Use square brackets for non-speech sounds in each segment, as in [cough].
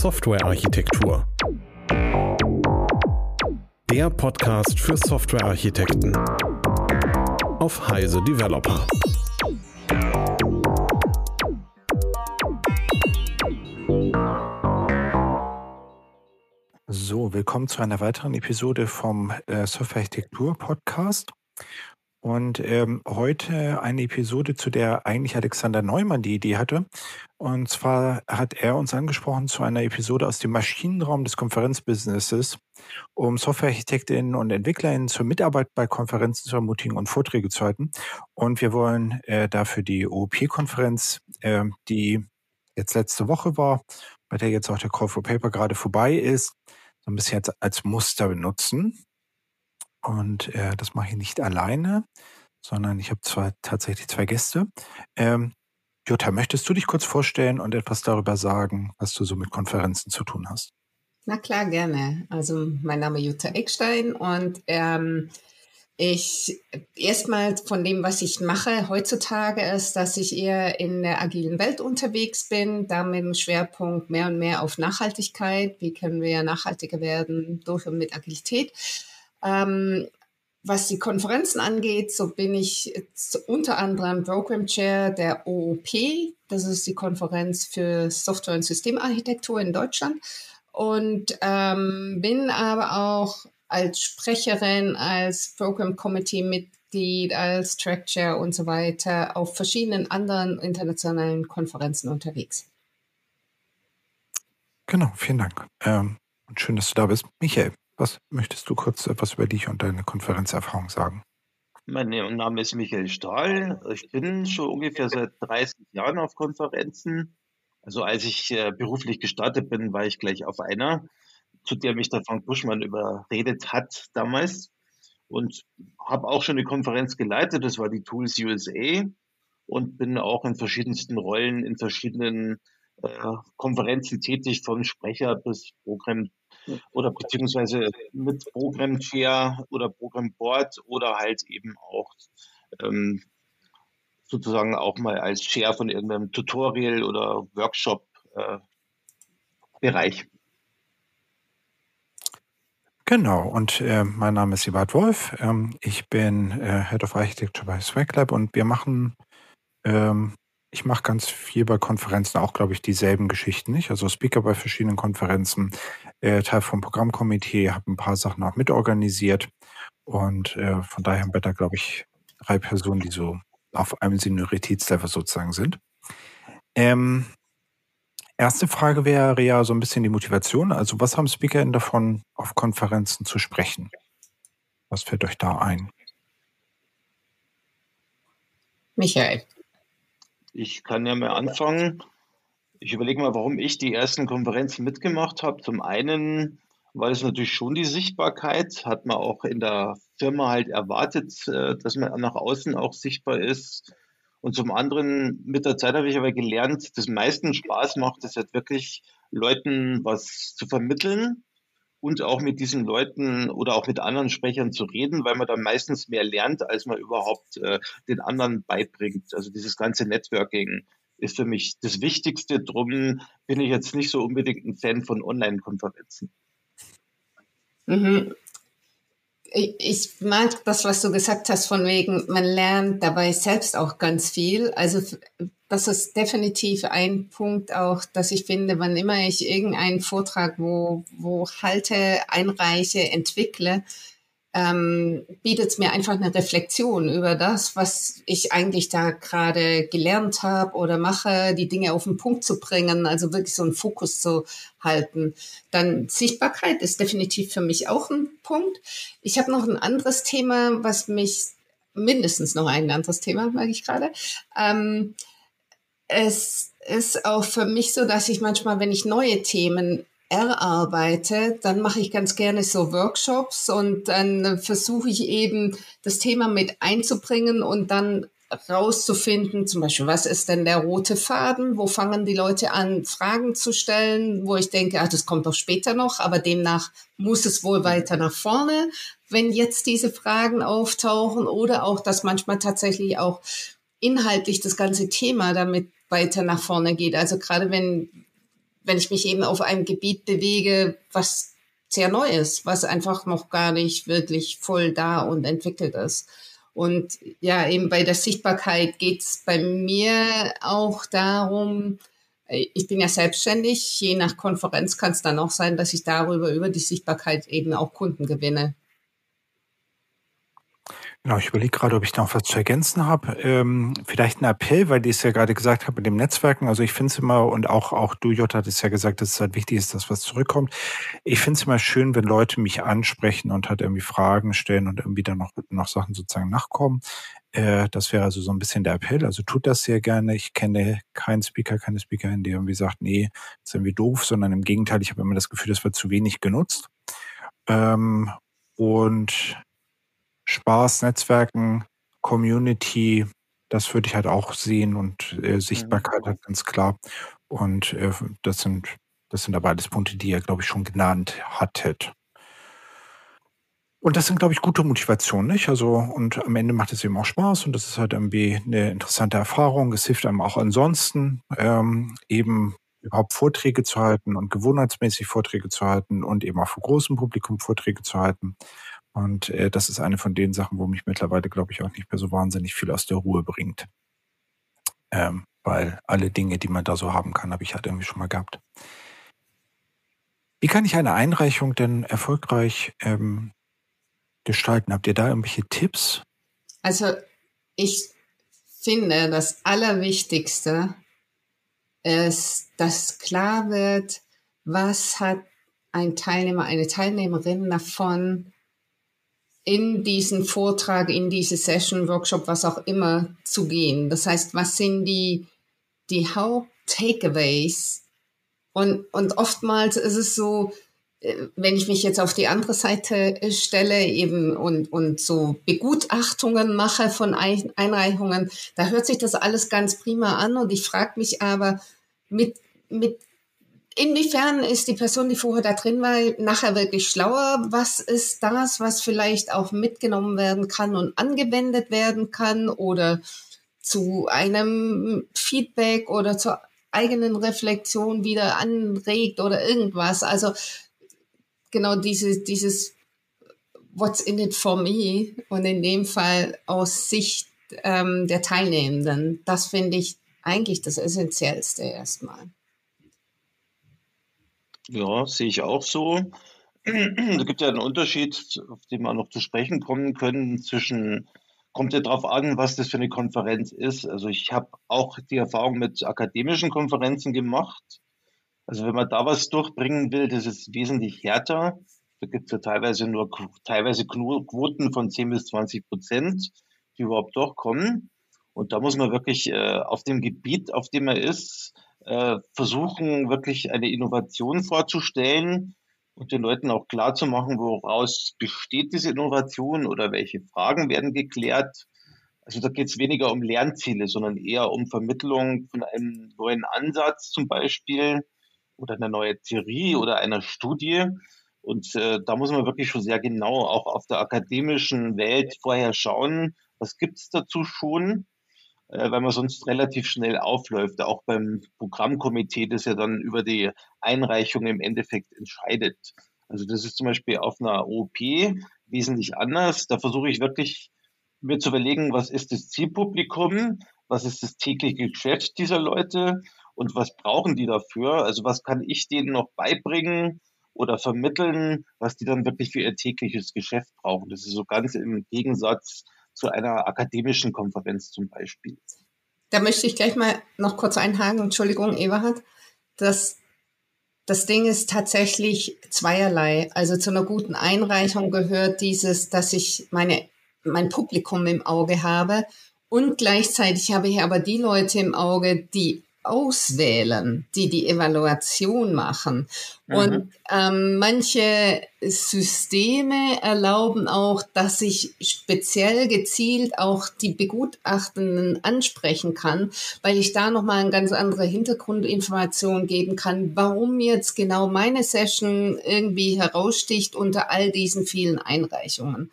Softwarearchitektur. Der Podcast für Softwarearchitekten auf Heise Developer. So, willkommen zu einer weiteren Episode vom äh, Softwarearchitektur Podcast. Und ähm, heute eine Episode, zu der eigentlich Alexander Neumann die Idee hatte. Und zwar hat er uns angesprochen zu einer Episode aus dem Maschinenraum des Konferenzbusinesses, um Softwarearchitektinnen und Entwicklerinnen zur Mitarbeit bei Konferenzen zu ermutigen und Vorträge zu halten. Und wir wollen äh, dafür die OOP-Konferenz, äh, die jetzt letzte Woche war, bei der jetzt auch der Call for Paper gerade vorbei ist, so ein bisschen jetzt als Muster benutzen. Und äh, das mache ich nicht alleine, sondern ich habe zwar tatsächlich zwei Gäste. Ähm, Jutta, möchtest du dich kurz vorstellen und etwas darüber sagen, was du so mit Konferenzen zu tun hast? Na klar, gerne. Also mein Name ist Jutta Eckstein und ähm, ich erstmal von dem, was ich mache heutzutage, ist, dass ich eher in der agilen Welt unterwegs bin, da mit dem Schwerpunkt mehr und mehr auf Nachhaltigkeit. Wie können wir nachhaltiger werden durch und mit Agilität? Ähm, was die Konferenzen angeht, so bin ich unter anderem Program Chair der OOP. Das ist die Konferenz für Software- und Systemarchitektur in Deutschland. Und ähm, bin aber auch als Sprecherin, als Program Committee Mitglied, als Track Chair und so weiter auf verschiedenen anderen internationalen Konferenzen unterwegs. Genau, vielen Dank. Ähm, und schön, dass du da bist. Michael, was möchtest du kurz etwas über dich und deine Konferenzerfahrung sagen? Mein Name ist Michael Stahl. Ich bin schon ungefähr seit 30 Jahren auf Konferenzen. Also als ich äh, beruflich gestartet bin, war ich gleich auf einer, zu der mich der Frank Buschmann überredet hat damals. Und habe auch schon eine Konferenz geleitet, das war die Tools USA. Und bin auch in verschiedensten Rollen, in verschiedenen Konferenzen tätig, von Sprecher bis Programm oder beziehungsweise mit Program Chair oder Program Board oder halt eben auch ähm, sozusagen auch mal als Chair von irgendeinem Tutorial oder Workshop äh, Bereich. Genau, und äh, mein Name ist Ebert Wolf. Ähm, ich bin äh, Head of Architecture bei SwagLab und wir machen ähm, ich mache ganz viel bei Konferenzen auch, glaube ich, dieselben Geschichten nicht. Also Speaker bei verschiedenen Konferenzen, äh, Teil vom Programmkomitee, habe ein paar Sachen auch mitorganisiert. Und äh, von daher haben wir da, glaube ich, drei Personen, die so auf einem Senioritätslevel sozusagen sind. Ähm, erste Frage wäre ja so ein bisschen die Motivation. Also was haben SpeakerInnen davon, auf Konferenzen zu sprechen? Was fällt euch da ein? Michael. Ich kann ja mal anfangen. Ich überlege mal, warum ich die ersten Konferenzen mitgemacht habe. Zum einen war es natürlich schon die Sichtbarkeit, hat man auch in der Firma halt erwartet, äh, dass man nach außen auch sichtbar ist. Und zum anderen, mit der Zeit habe ich aber gelernt, dass meisten Spaß macht, es halt wirklich Leuten was zu vermitteln und auch mit diesen Leuten oder auch mit anderen Sprechern zu reden, weil man dann meistens mehr lernt, als man überhaupt äh, den anderen beibringt. Also dieses ganze Networking ist für mich das Wichtigste. Drum bin ich jetzt nicht so unbedingt ein Fan von Online-Konferenzen. Mhm ich mag das, was du gesagt hast, von wegen, man lernt dabei selbst auch ganz viel. Also das ist definitiv ein Punkt auch, dass ich finde, wann immer ich irgendeinen Vortrag, wo, wo halte, einreiche, entwickle, ähm, bietet es mir einfach eine Reflexion über das, was ich eigentlich da gerade gelernt habe oder mache, die Dinge auf den Punkt zu bringen, also wirklich so einen Fokus zu halten. Dann Sichtbarkeit ist definitiv für mich auch ein Punkt. Ich habe noch ein anderes Thema, was mich mindestens noch ein anderes Thema, mag ich gerade. Ähm, es ist auch für mich so, dass ich manchmal, wenn ich neue Themen erarbeite, dann mache ich ganz gerne so Workshops und dann versuche ich eben das Thema mit einzubringen und dann rauszufinden, zum Beispiel, was ist denn der rote Faden? Wo fangen die Leute an, Fragen zu stellen, wo ich denke, ach, das kommt doch später noch, aber demnach muss es wohl weiter nach vorne, wenn jetzt diese Fragen auftauchen oder auch, dass manchmal tatsächlich auch inhaltlich das ganze Thema damit weiter nach vorne geht. Also gerade wenn wenn ich mich eben auf einem Gebiet bewege, was sehr neu ist, was einfach noch gar nicht wirklich voll da und entwickelt ist. Und ja, eben bei der Sichtbarkeit geht es bei mir auch darum, ich bin ja selbstständig, je nach Konferenz kann es dann auch sein, dass ich darüber, über die Sichtbarkeit eben auch Kunden gewinne. Genau, ich überlege gerade, ob ich noch was zu ergänzen habe. Ähm, vielleicht ein Appell, weil ich es ja gerade gesagt habe mit dem Netzwerken. Also ich finde es immer, und auch, auch du, Jutta, hat es ja gesagt, dass es halt wichtig ist, dass was zurückkommt. Ich finde es immer schön, wenn Leute mich ansprechen und halt irgendwie Fragen stellen und irgendwie dann noch, noch Sachen sozusagen nachkommen. Äh, das wäre also so ein bisschen der Appell. Also tut das sehr gerne. Ich kenne keinen Speaker, keine Speakerin, die irgendwie sagt, nee, ist irgendwie doof, sondern im Gegenteil, ich habe immer das Gefühl, das wird zu wenig genutzt. Ähm, und Spaß, Netzwerken, Community, das würde ich halt auch sehen und äh, Sichtbarkeit halt ganz klar. Und äh, das sind das sind aber alles Punkte, die ihr, glaube ich, schon genannt hattet. Und das sind, glaube ich, gute Motivationen, nicht? Also, und am Ende macht es eben auch Spaß und das ist halt irgendwie eine interessante Erfahrung. Es hilft einem auch ansonsten, ähm, eben überhaupt Vorträge zu halten und gewohnheitsmäßig Vorträge zu halten und eben auch vor großem Publikum Vorträge zu halten. Und äh, das ist eine von den Sachen, wo mich mittlerweile, glaube ich, auch nicht mehr so wahnsinnig viel aus der Ruhe bringt. Ähm, weil alle Dinge, die man da so haben kann, habe ich halt irgendwie schon mal gehabt. Wie kann ich eine Einreichung denn erfolgreich ähm, gestalten? Habt ihr da irgendwelche Tipps? Also ich finde, das Allerwichtigste ist, dass klar wird, was hat ein Teilnehmer, eine Teilnehmerin davon, in diesen Vortrag, in diese Session, Workshop, was auch immer zu gehen. Das heißt, was sind die, die Haupt-Takeaways? Und, und oftmals ist es so, äh, wenn ich mich jetzt auf die andere Seite stelle eben und, und so Begutachtungen mache von Einreichungen, da hört sich das alles ganz prima an und ich frage mich aber, mit, mit Inwiefern ist die Person, die vorher da drin war, nachher wirklich schlauer? Was ist das, was vielleicht auch mitgenommen werden kann und angewendet werden kann oder zu einem Feedback oder zur eigenen Reflexion wieder anregt oder irgendwas? Also genau dieses, dieses What's in it for me und in dem Fall aus Sicht ähm, der Teilnehmenden, das finde ich eigentlich das Essentiellste erstmal. Ja, sehe ich auch so. Es gibt ja einen Unterschied, auf den wir noch zu sprechen kommen können, zwischen, kommt ja darauf an, was das für eine Konferenz ist. Also ich habe auch die Erfahrung mit akademischen Konferenzen gemacht. Also wenn man da was durchbringen will, das ist wesentlich härter. Da gibt es ja teilweise nur teilweise Quoten von 10 bis 20 Prozent, die überhaupt durchkommen. Und da muss man wirklich äh, auf dem Gebiet, auf dem er ist, äh, versuchen, wirklich eine Innovation vorzustellen und den Leuten auch klar zu machen, woraus besteht diese Innovation oder welche Fragen werden geklärt. Also da geht es weniger um Lernziele, sondern eher um Vermittlung von einem neuen Ansatz zum Beispiel oder einer neuen Theorie oder einer Studie. Und äh, da muss man wirklich schon sehr genau auch auf der akademischen Welt vorher schauen, was gibt es dazu schon weil man sonst relativ schnell aufläuft, auch beim Programmkomitee, das ja dann über die Einreichung im Endeffekt entscheidet. Also das ist zum Beispiel auf einer OP wesentlich anders. Da versuche ich wirklich mir zu überlegen, was ist das Zielpublikum, was ist das tägliche Geschäft dieser Leute und was brauchen die dafür? Also was kann ich denen noch beibringen oder vermitteln, was die dann wirklich für ihr tägliches Geschäft brauchen? Das ist so ganz im Gegensatz zu einer akademischen Konferenz zum Beispiel. Da möchte ich gleich mal noch kurz einhaken. Entschuldigung, Eberhard. Das, das Ding ist tatsächlich zweierlei. Also zu einer guten Einreichung gehört dieses, dass ich meine, mein Publikum im Auge habe und gleichzeitig habe ich aber die Leute im Auge, die auswählen, die die Evaluation machen. Mhm. Und ähm, manche Systeme erlauben auch, dass ich speziell gezielt auch die Begutachtenden ansprechen kann, weil ich da nochmal eine ganz andere Hintergrundinformation geben kann, warum jetzt genau meine Session irgendwie heraussticht unter all diesen vielen Einreichungen.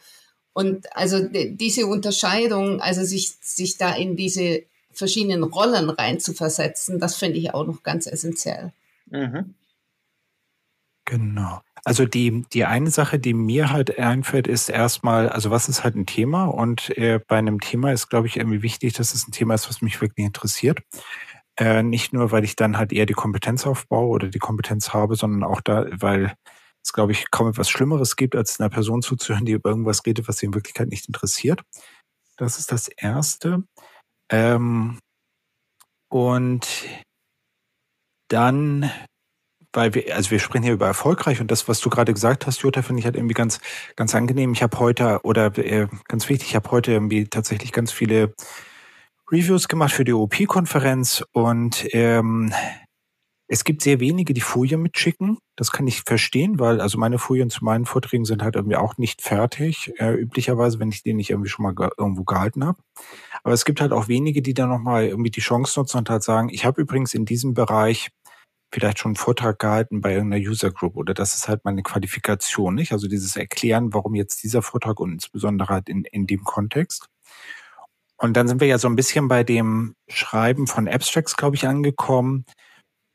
Und also diese Unterscheidung, also sich, sich da in diese verschiedenen Rollen rein zu versetzen, das finde ich auch noch ganz essentiell. Mhm. Genau. Also die, die eine Sache, die mir halt einfällt, ist erstmal, also was ist halt ein Thema? Und äh, bei einem Thema ist, glaube ich, irgendwie wichtig, dass es ein Thema ist, was mich wirklich interessiert. Äh, nicht nur, weil ich dann halt eher die Kompetenz aufbaue oder die Kompetenz habe, sondern auch da, weil es, glaube ich, kaum etwas Schlimmeres gibt, als einer Person zuzuhören, die über irgendwas redet, was sie in Wirklichkeit nicht interessiert. Das ist das Erste. Ähm, und dann weil wir, also wir sprechen hier über erfolgreich und das, was du gerade gesagt hast, Jutta, finde ich halt irgendwie ganz, ganz angenehm. Ich habe heute, oder äh, ganz wichtig, ich habe heute irgendwie tatsächlich ganz viele Reviews gemacht für die OP-Konferenz und ähm, es gibt sehr wenige, die Folien mitschicken. Das kann ich verstehen, weil also meine Folien zu meinen Vorträgen sind halt irgendwie auch nicht fertig, äh, üblicherweise, wenn ich den nicht irgendwie schon mal ge irgendwo gehalten habe. Aber es gibt halt auch wenige, die dann nochmal irgendwie die Chance nutzen und halt sagen, ich habe übrigens in diesem Bereich vielleicht schon einen Vortrag gehalten bei irgendeiner User Group oder das ist halt meine Qualifikation, nicht? Also dieses Erklären, warum jetzt dieser Vortrag und insbesondere halt in, in dem Kontext. Und dann sind wir ja so ein bisschen bei dem Schreiben von Abstracts, glaube ich, angekommen.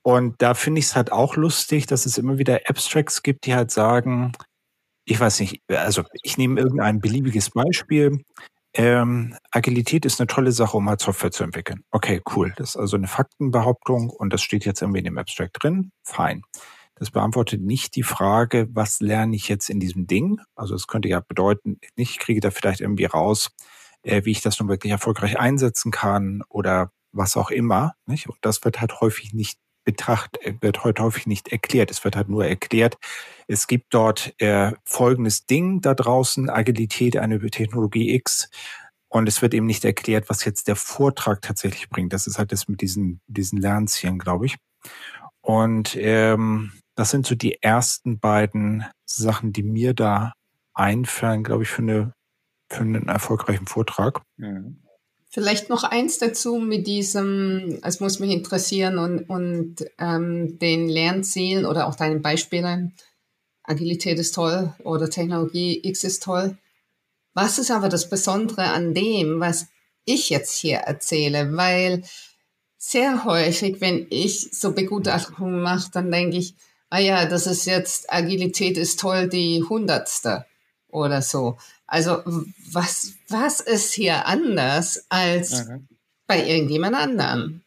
Und da finde ich es halt auch lustig, dass es immer wieder Abstracts gibt, die halt sagen, ich weiß nicht, also ich nehme irgendein beliebiges Beispiel. Ähm, Agilität ist eine tolle Sache, um halt Software zu entwickeln. Okay, cool. Das ist also eine Faktenbehauptung und das steht jetzt irgendwie in dem Abstract drin. Fein. Das beantwortet nicht die Frage, was lerne ich jetzt in diesem Ding? Also es könnte ja bedeuten, ich kriege da vielleicht irgendwie raus, äh, wie ich das nun wirklich erfolgreich einsetzen kann oder was auch immer. Nicht? Und das wird halt häufig nicht betracht, äh, wird heute häufig nicht erklärt. Es wird halt nur erklärt, es gibt dort äh, folgendes Ding da draußen, Agilität, eine Technologie X. Und es wird eben nicht erklärt, was jetzt der Vortrag tatsächlich bringt. Das ist halt das mit diesen, diesen Lernzielen, glaube ich. Und ähm, das sind so die ersten beiden Sachen, die mir da einfallen, glaube ich, für, eine, für einen erfolgreichen Vortrag. Mhm. Vielleicht noch eins dazu mit diesem, es muss mich interessieren und, und ähm, den Lernzielen oder auch deinen Beispielen. Agilität ist toll oder Technologie X ist toll. Was ist aber das Besondere an dem, was ich jetzt hier erzähle? Weil sehr häufig, wenn ich so Begutachtungen mache, dann denke ich, ah ja, das ist jetzt Agilität ist toll, die hundertste oder so. Also was, was ist hier anders als mhm. bei irgendjemand anderem?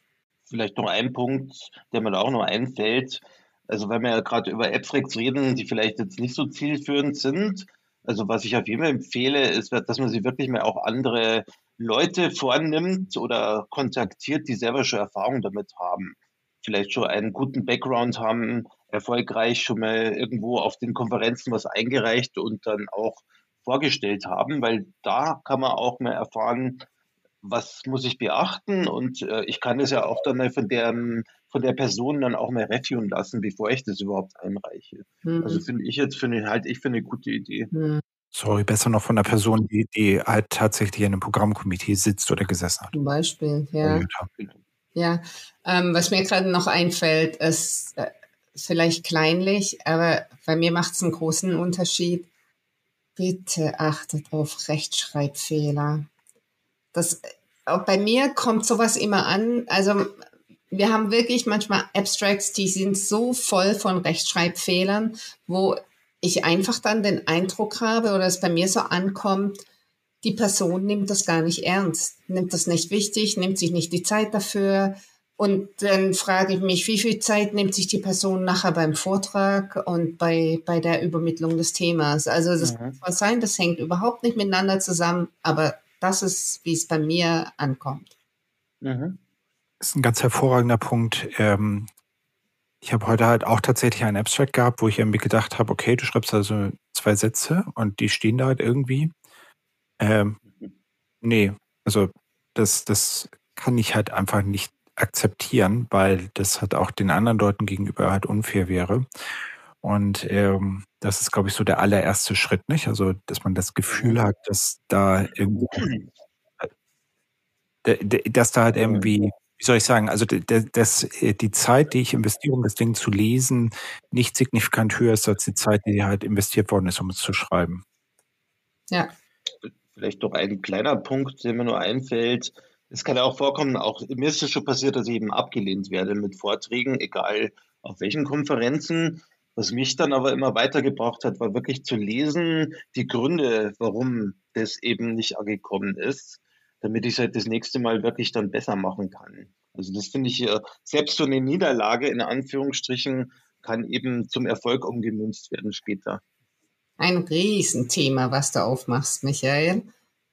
Vielleicht noch ein Punkt, der mir da auch noch einfällt. Also wenn wir ja gerade über Abstracts reden, die vielleicht jetzt nicht so zielführend sind. Also was ich auf jeden Fall empfehle, ist, dass man sich wirklich mal auch andere Leute vornimmt oder kontaktiert, die selber schon Erfahrung damit haben. Vielleicht schon einen guten Background haben, erfolgreich schon mal irgendwo auf den Konferenzen was eingereicht und dann auch vorgestellt haben, weil da kann man auch mal erfahren, was muss ich beachten und äh, ich kann es ja auch dann mal von der, von der Person dann auch mal reviewen lassen, bevor ich das überhaupt einreiche. Mhm. Also finde ich jetzt, finde halt ich für eine gute Idee. Mhm. Sorry, besser noch von der Person, die, die halt tatsächlich in einem Programmkomitee sitzt oder gesessen hat. Zum Beispiel, ja. Ja, ähm, was mir gerade noch einfällt, ist äh, vielleicht kleinlich, aber bei mir macht es einen großen Unterschied Bitte achtet auf Rechtschreibfehler. Das, bei mir kommt sowas immer an. Also wir haben wirklich manchmal Abstracts, die sind so voll von Rechtschreibfehlern, wo ich einfach dann den Eindruck habe oder es bei mir so ankommt, die Person nimmt das gar nicht ernst, nimmt das nicht wichtig, nimmt sich nicht die Zeit dafür, und dann frage ich mich, wie viel Zeit nimmt sich die Person nachher beim Vortrag und bei, bei der Übermittlung des Themas? Also das mhm. kann sein, das hängt überhaupt nicht miteinander zusammen, aber das ist, wie es bei mir ankommt. Mhm. Das ist ein ganz hervorragender Punkt. Ähm, ich habe heute halt auch tatsächlich einen Abstract gehabt, wo ich irgendwie gedacht habe, okay, du schreibst also zwei Sätze und die stehen da halt irgendwie. Ähm, mhm. nee, also das, das kann ich halt einfach nicht akzeptieren, weil das halt auch den anderen Leuten gegenüber halt unfair wäre. Und ähm, das ist, glaube ich, so der allererste Schritt, nicht? Also, dass man das Gefühl hat, dass da irgendwie, [clears throat] dass da halt irgendwie, wie soll ich sagen, also dass äh, die Zeit, die ich investiere, um das Ding zu lesen, nicht signifikant höher ist als die Zeit, die halt investiert worden ist, um es zu schreiben. Ja. Vielleicht doch ein kleiner Punkt, der mir nur einfällt. Es kann ja auch vorkommen, auch mir ist es schon passiert, dass ich eben abgelehnt werde mit Vorträgen, egal auf welchen Konferenzen. Was mich dann aber immer weitergebracht hat, war wirklich zu lesen, die Gründe, warum das eben nicht angekommen ist, damit ich es halt das nächste Mal wirklich dann besser machen kann. Also das finde ich, selbst so eine Niederlage in Anführungsstrichen kann eben zum Erfolg umgemünzt werden später. Ein Riesenthema, was du aufmachst, Michael.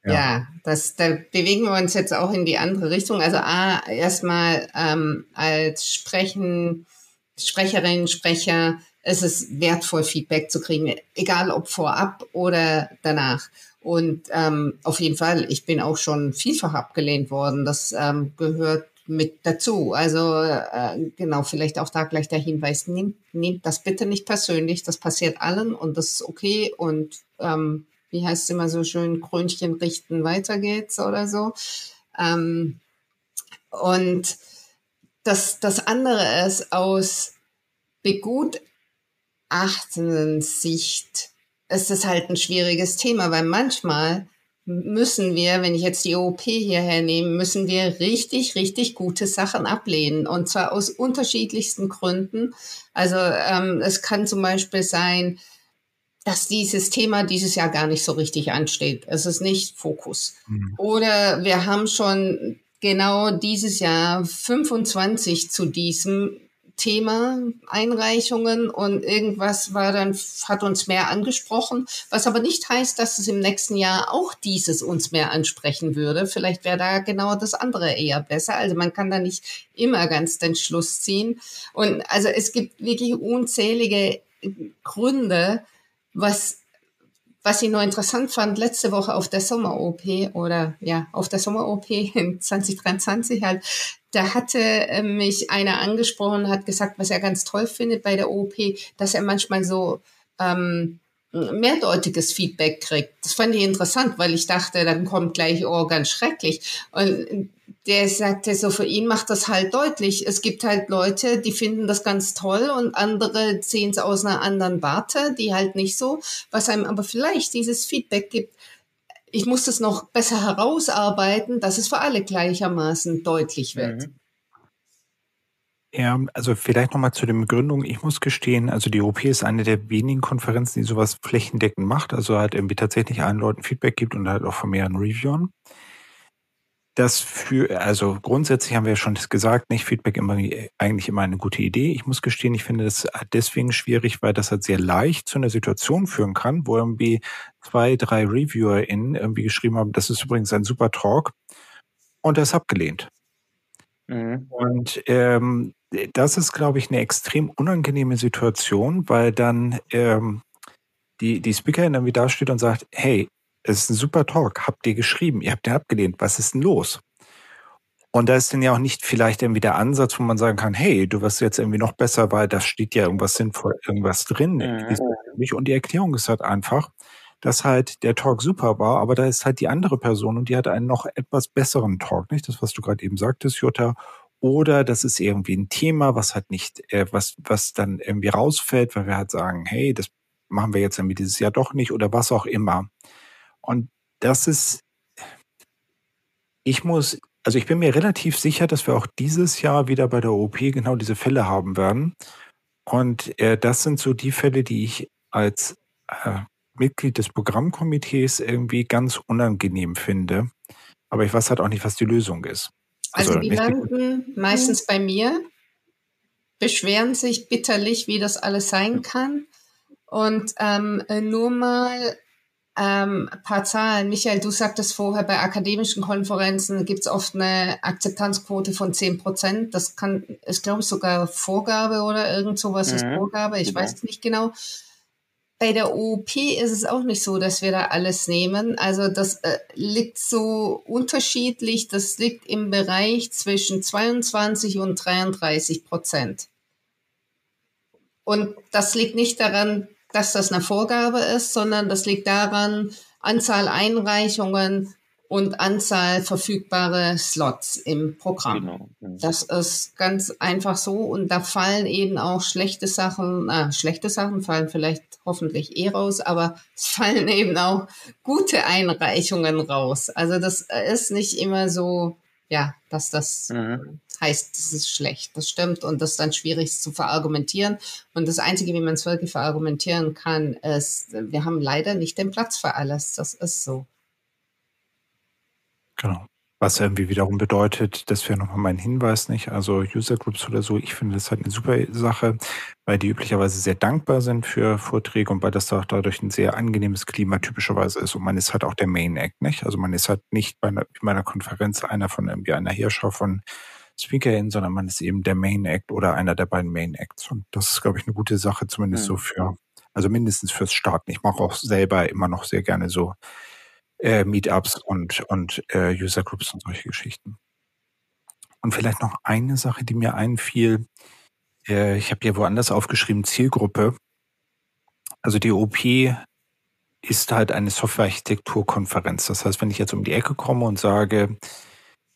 Ja, ja das, da bewegen wir uns jetzt auch in die andere Richtung. Also A, erstmal ähm, als Sprechen, Sprecherinnen, Sprecher, es ist wertvoll, Feedback zu kriegen, egal ob vorab oder danach. Und ähm, auf jeden Fall, ich bin auch schon vielfach abgelehnt worden. Das ähm, gehört mit dazu. Also äh, genau, vielleicht auch da gleich der Hinweis, nehmt, nehmt das bitte nicht persönlich, das passiert allen und das ist okay und ähm, wie heißt es immer so schön, Krönchen richten, weiter geht's oder so. Ähm, und das, das andere ist aus begutachtenden Sicht ist es halt ein schwieriges Thema, weil manchmal müssen wir, wenn ich jetzt die OP hierher nehme, müssen wir richtig, richtig gute Sachen ablehnen. Und zwar aus unterschiedlichsten Gründen. Also ähm, es kann zum Beispiel sein, dass dieses Thema dieses Jahr gar nicht so richtig ansteht. Es ist nicht Fokus. Mhm. Oder wir haben schon genau dieses Jahr 25 zu diesem Thema Einreichungen und irgendwas war dann, hat uns mehr angesprochen, was aber nicht heißt, dass es im nächsten Jahr auch dieses uns mehr ansprechen würde. Vielleicht wäre da genau das andere eher besser. Also man kann da nicht immer ganz den Schluss ziehen. Und also es gibt wirklich unzählige Gründe, was was ich noch interessant fand, letzte Woche auf der Sommer-OP oder ja, auf der Sommer-OP in 2023 halt, da hatte äh, mich einer angesprochen, hat gesagt, was er ganz toll findet bei der OP, dass er manchmal so ähm, mehrdeutiges Feedback kriegt. Das fand ich interessant, weil ich dachte, dann kommt gleich, oh, ganz schrecklich. Und der sagte so, für ihn macht das halt deutlich. Es gibt halt Leute, die finden das ganz toll und andere sehen es aus einer anderen Warte, die halt nicht so, was einem aber vielleicht dieses Feedback gibt. Ich muss das noch besser herausarbeiten, dass es für alle gleichermaßen deutlich wird. Mhm. Ja, also vielleicht nochmal zu den Begründungen. Ich muss gestehen, also die OP ist eine der wenigen Konferenzen, die sowas flächendeckend macht, also halt irgendwie tatsächlich allen Leuten Feedback gibt und halt auch von mehreren Reviewern. Das für, also grundsätzlich haben wir ja schon gesagt, nicht Feedback immer eigentlich immer eine gute Idee. Ich muss gestehen, ich finde das deswegen schwierig, weil das halt sehr leicht zu einer Situation führen kann, wo irgendwie zwei, drei ReviewerInnen irgendwie geschrieben haben, das ist übrigens ein super Talk und ist abgelehnt. Mhm. Und ähm, das ist, glaube ich, eine extrem unangenehme Situation, weil dann ähm, die, die Speakerin dann wieder dasteht und sagt, hey, es ist ein super Talk, habt ihr geschrieben, ihr habt den abgelehnt, was ist denn los? Und da ist dann ja auch nicht vielleicht irgendwie der Ansatz, wo man sagen kann, hey, du wirst jetzt irgendwie noch besser, weil da steht ja irgendwas sinnvoll, irgendwas drin. Mhm. Und die Erklärung ist halt einfach, dass halt der Talk super war, aber da ist halt die andere Person und die hat einen noch etwas besseren Talk, nicht? Das, was du gerade eben sagtest, Jutta. Oder das ist irgendwie ein Thema, was halt nicht, äh, was, was dann irgendwie rausfällt, weil wir halt sagen, hey, das machen wir jetzt irgendwie dieses Jahr doch nicht oder was auch immer. Und das ist, ich muss, also ich bin mir relativ sicher, dass wir auch dieses Jahr wieder bei der OP genau diese Fälle haben werden. Und äh, das sind so die Fälle, die ich als äh, Mitglied des Programmkomitees irgendwie ganz unangenehm finde. Aber ich weiß halt auch nicht, was die Lösung ist. Also, also die landen meistens bei mir, beschweren sich bitterlich, wie das alles sein kann. Und ähm, nur mal ähm, ein paar Zahlen. Michael, du sagtest vorher, bei akademischen Konferenzen gibt es oft eine Akzeptanzquote von 10 Prozent. Das kann, ist, glaube ich, sogar Vorgabe oder irgend sowas mhm. ist Vorgabe. Ich genau. weiß es nicht genau. Bei der OOP ist es auch nicht so, dass wir da alles nehmen. Also das äh, liegt so unterschiedlich. Das liegt im Bereich zwischen 22 und 33 Prozent. Und das liegt nicht daran, dass das eine Vorgabe ist, sondern das liegt daran, Anzahl Einreichungen und Anzahl verfügbare Slots im Programm. Genau. Das ist ganz einfach so und da fallen eben auch schlechte Sachen, äh, schlechte Sachen fallen vielleicht hoffentlich eh raus, aber es fallen [laughs] eben auch gute Einreichungen raus. Also das ist nicht immer so, ja, dass das mhm. heißt, das ist schlecht. Das stimmt und das ist dann schwierig zu verargumentieren. Und das Einzige, wie man es wirklich verargumentieren kann, ist, wir haben leider nicht den Platz für alles. Das ist so. Genau. Was irgendwie wiederum bedeutet, das wäre nochmal mein Hinweis, nicht? Also User Groups oder so, ich finde das halt eine super Sache, weil die üblicherweise sehr dankbar sind für Vorträge und weil das auch dadurch ein sehr angenehmes Klima typischerweise ist. Und man ist halt auch der Main Act, nicht? Also man ist halt nicht bei einer, bei einer Konferenz einer von irgendwie einer Herrscher von SpeakerInnen, sondern man ist eben der Main Act oder einer der beiden Main Acts. Und das ist, glaube ich, eine gute Sache, zumindest mhm. so für, also mindestens fürs Starten. Ich mache auch selber immer noch sehr gerne so äh, Meetups und, und äh, User Groups und solche Geschichten. Und vielleicht noch eine Sache, die mir einfiel. Äh, ich habe ja woanders aufgeschrieben, Zielgruppe. Also die OP ist halt eine Softwarearchitekturkonferenz. Das heißt, wenn ich jetzt um die Ecke komme und sage,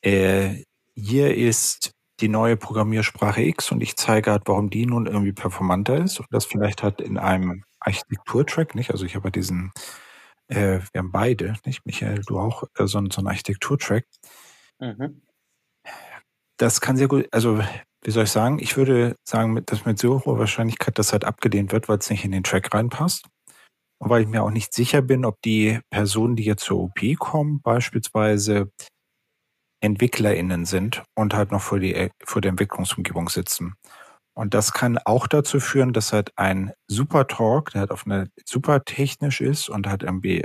äh, hier ist die neue Programmiersprache X und ich zeige halt, warum die nun irgendwie performanter ist und das vielleicht halt in einem Architekturtrack, nicht? Also ich habe diesen äh, wir haben beide, nicht Michael, du auch, äh, so, so einen Architekturtrack. Mhm. Das kann sehr gut, also wie soll ich sagen, ich würde sagen, dass mit so hoher Wahrscheinlichkeit das halt abgelehnt wird, weil es nicht in den Track reinpasst. Und weil ich mir auch nicht sicher bin, ob die Personen, die jetzt zur OP kommen, beispielsweise EntwicklerInnen sind und halt noch vor, die, vor der Entwicklungsumgebung sitzen. Und das kann auch dazu führen, dass halt ein super Talk, der halt auf eine super technisch ist und halt irgendwie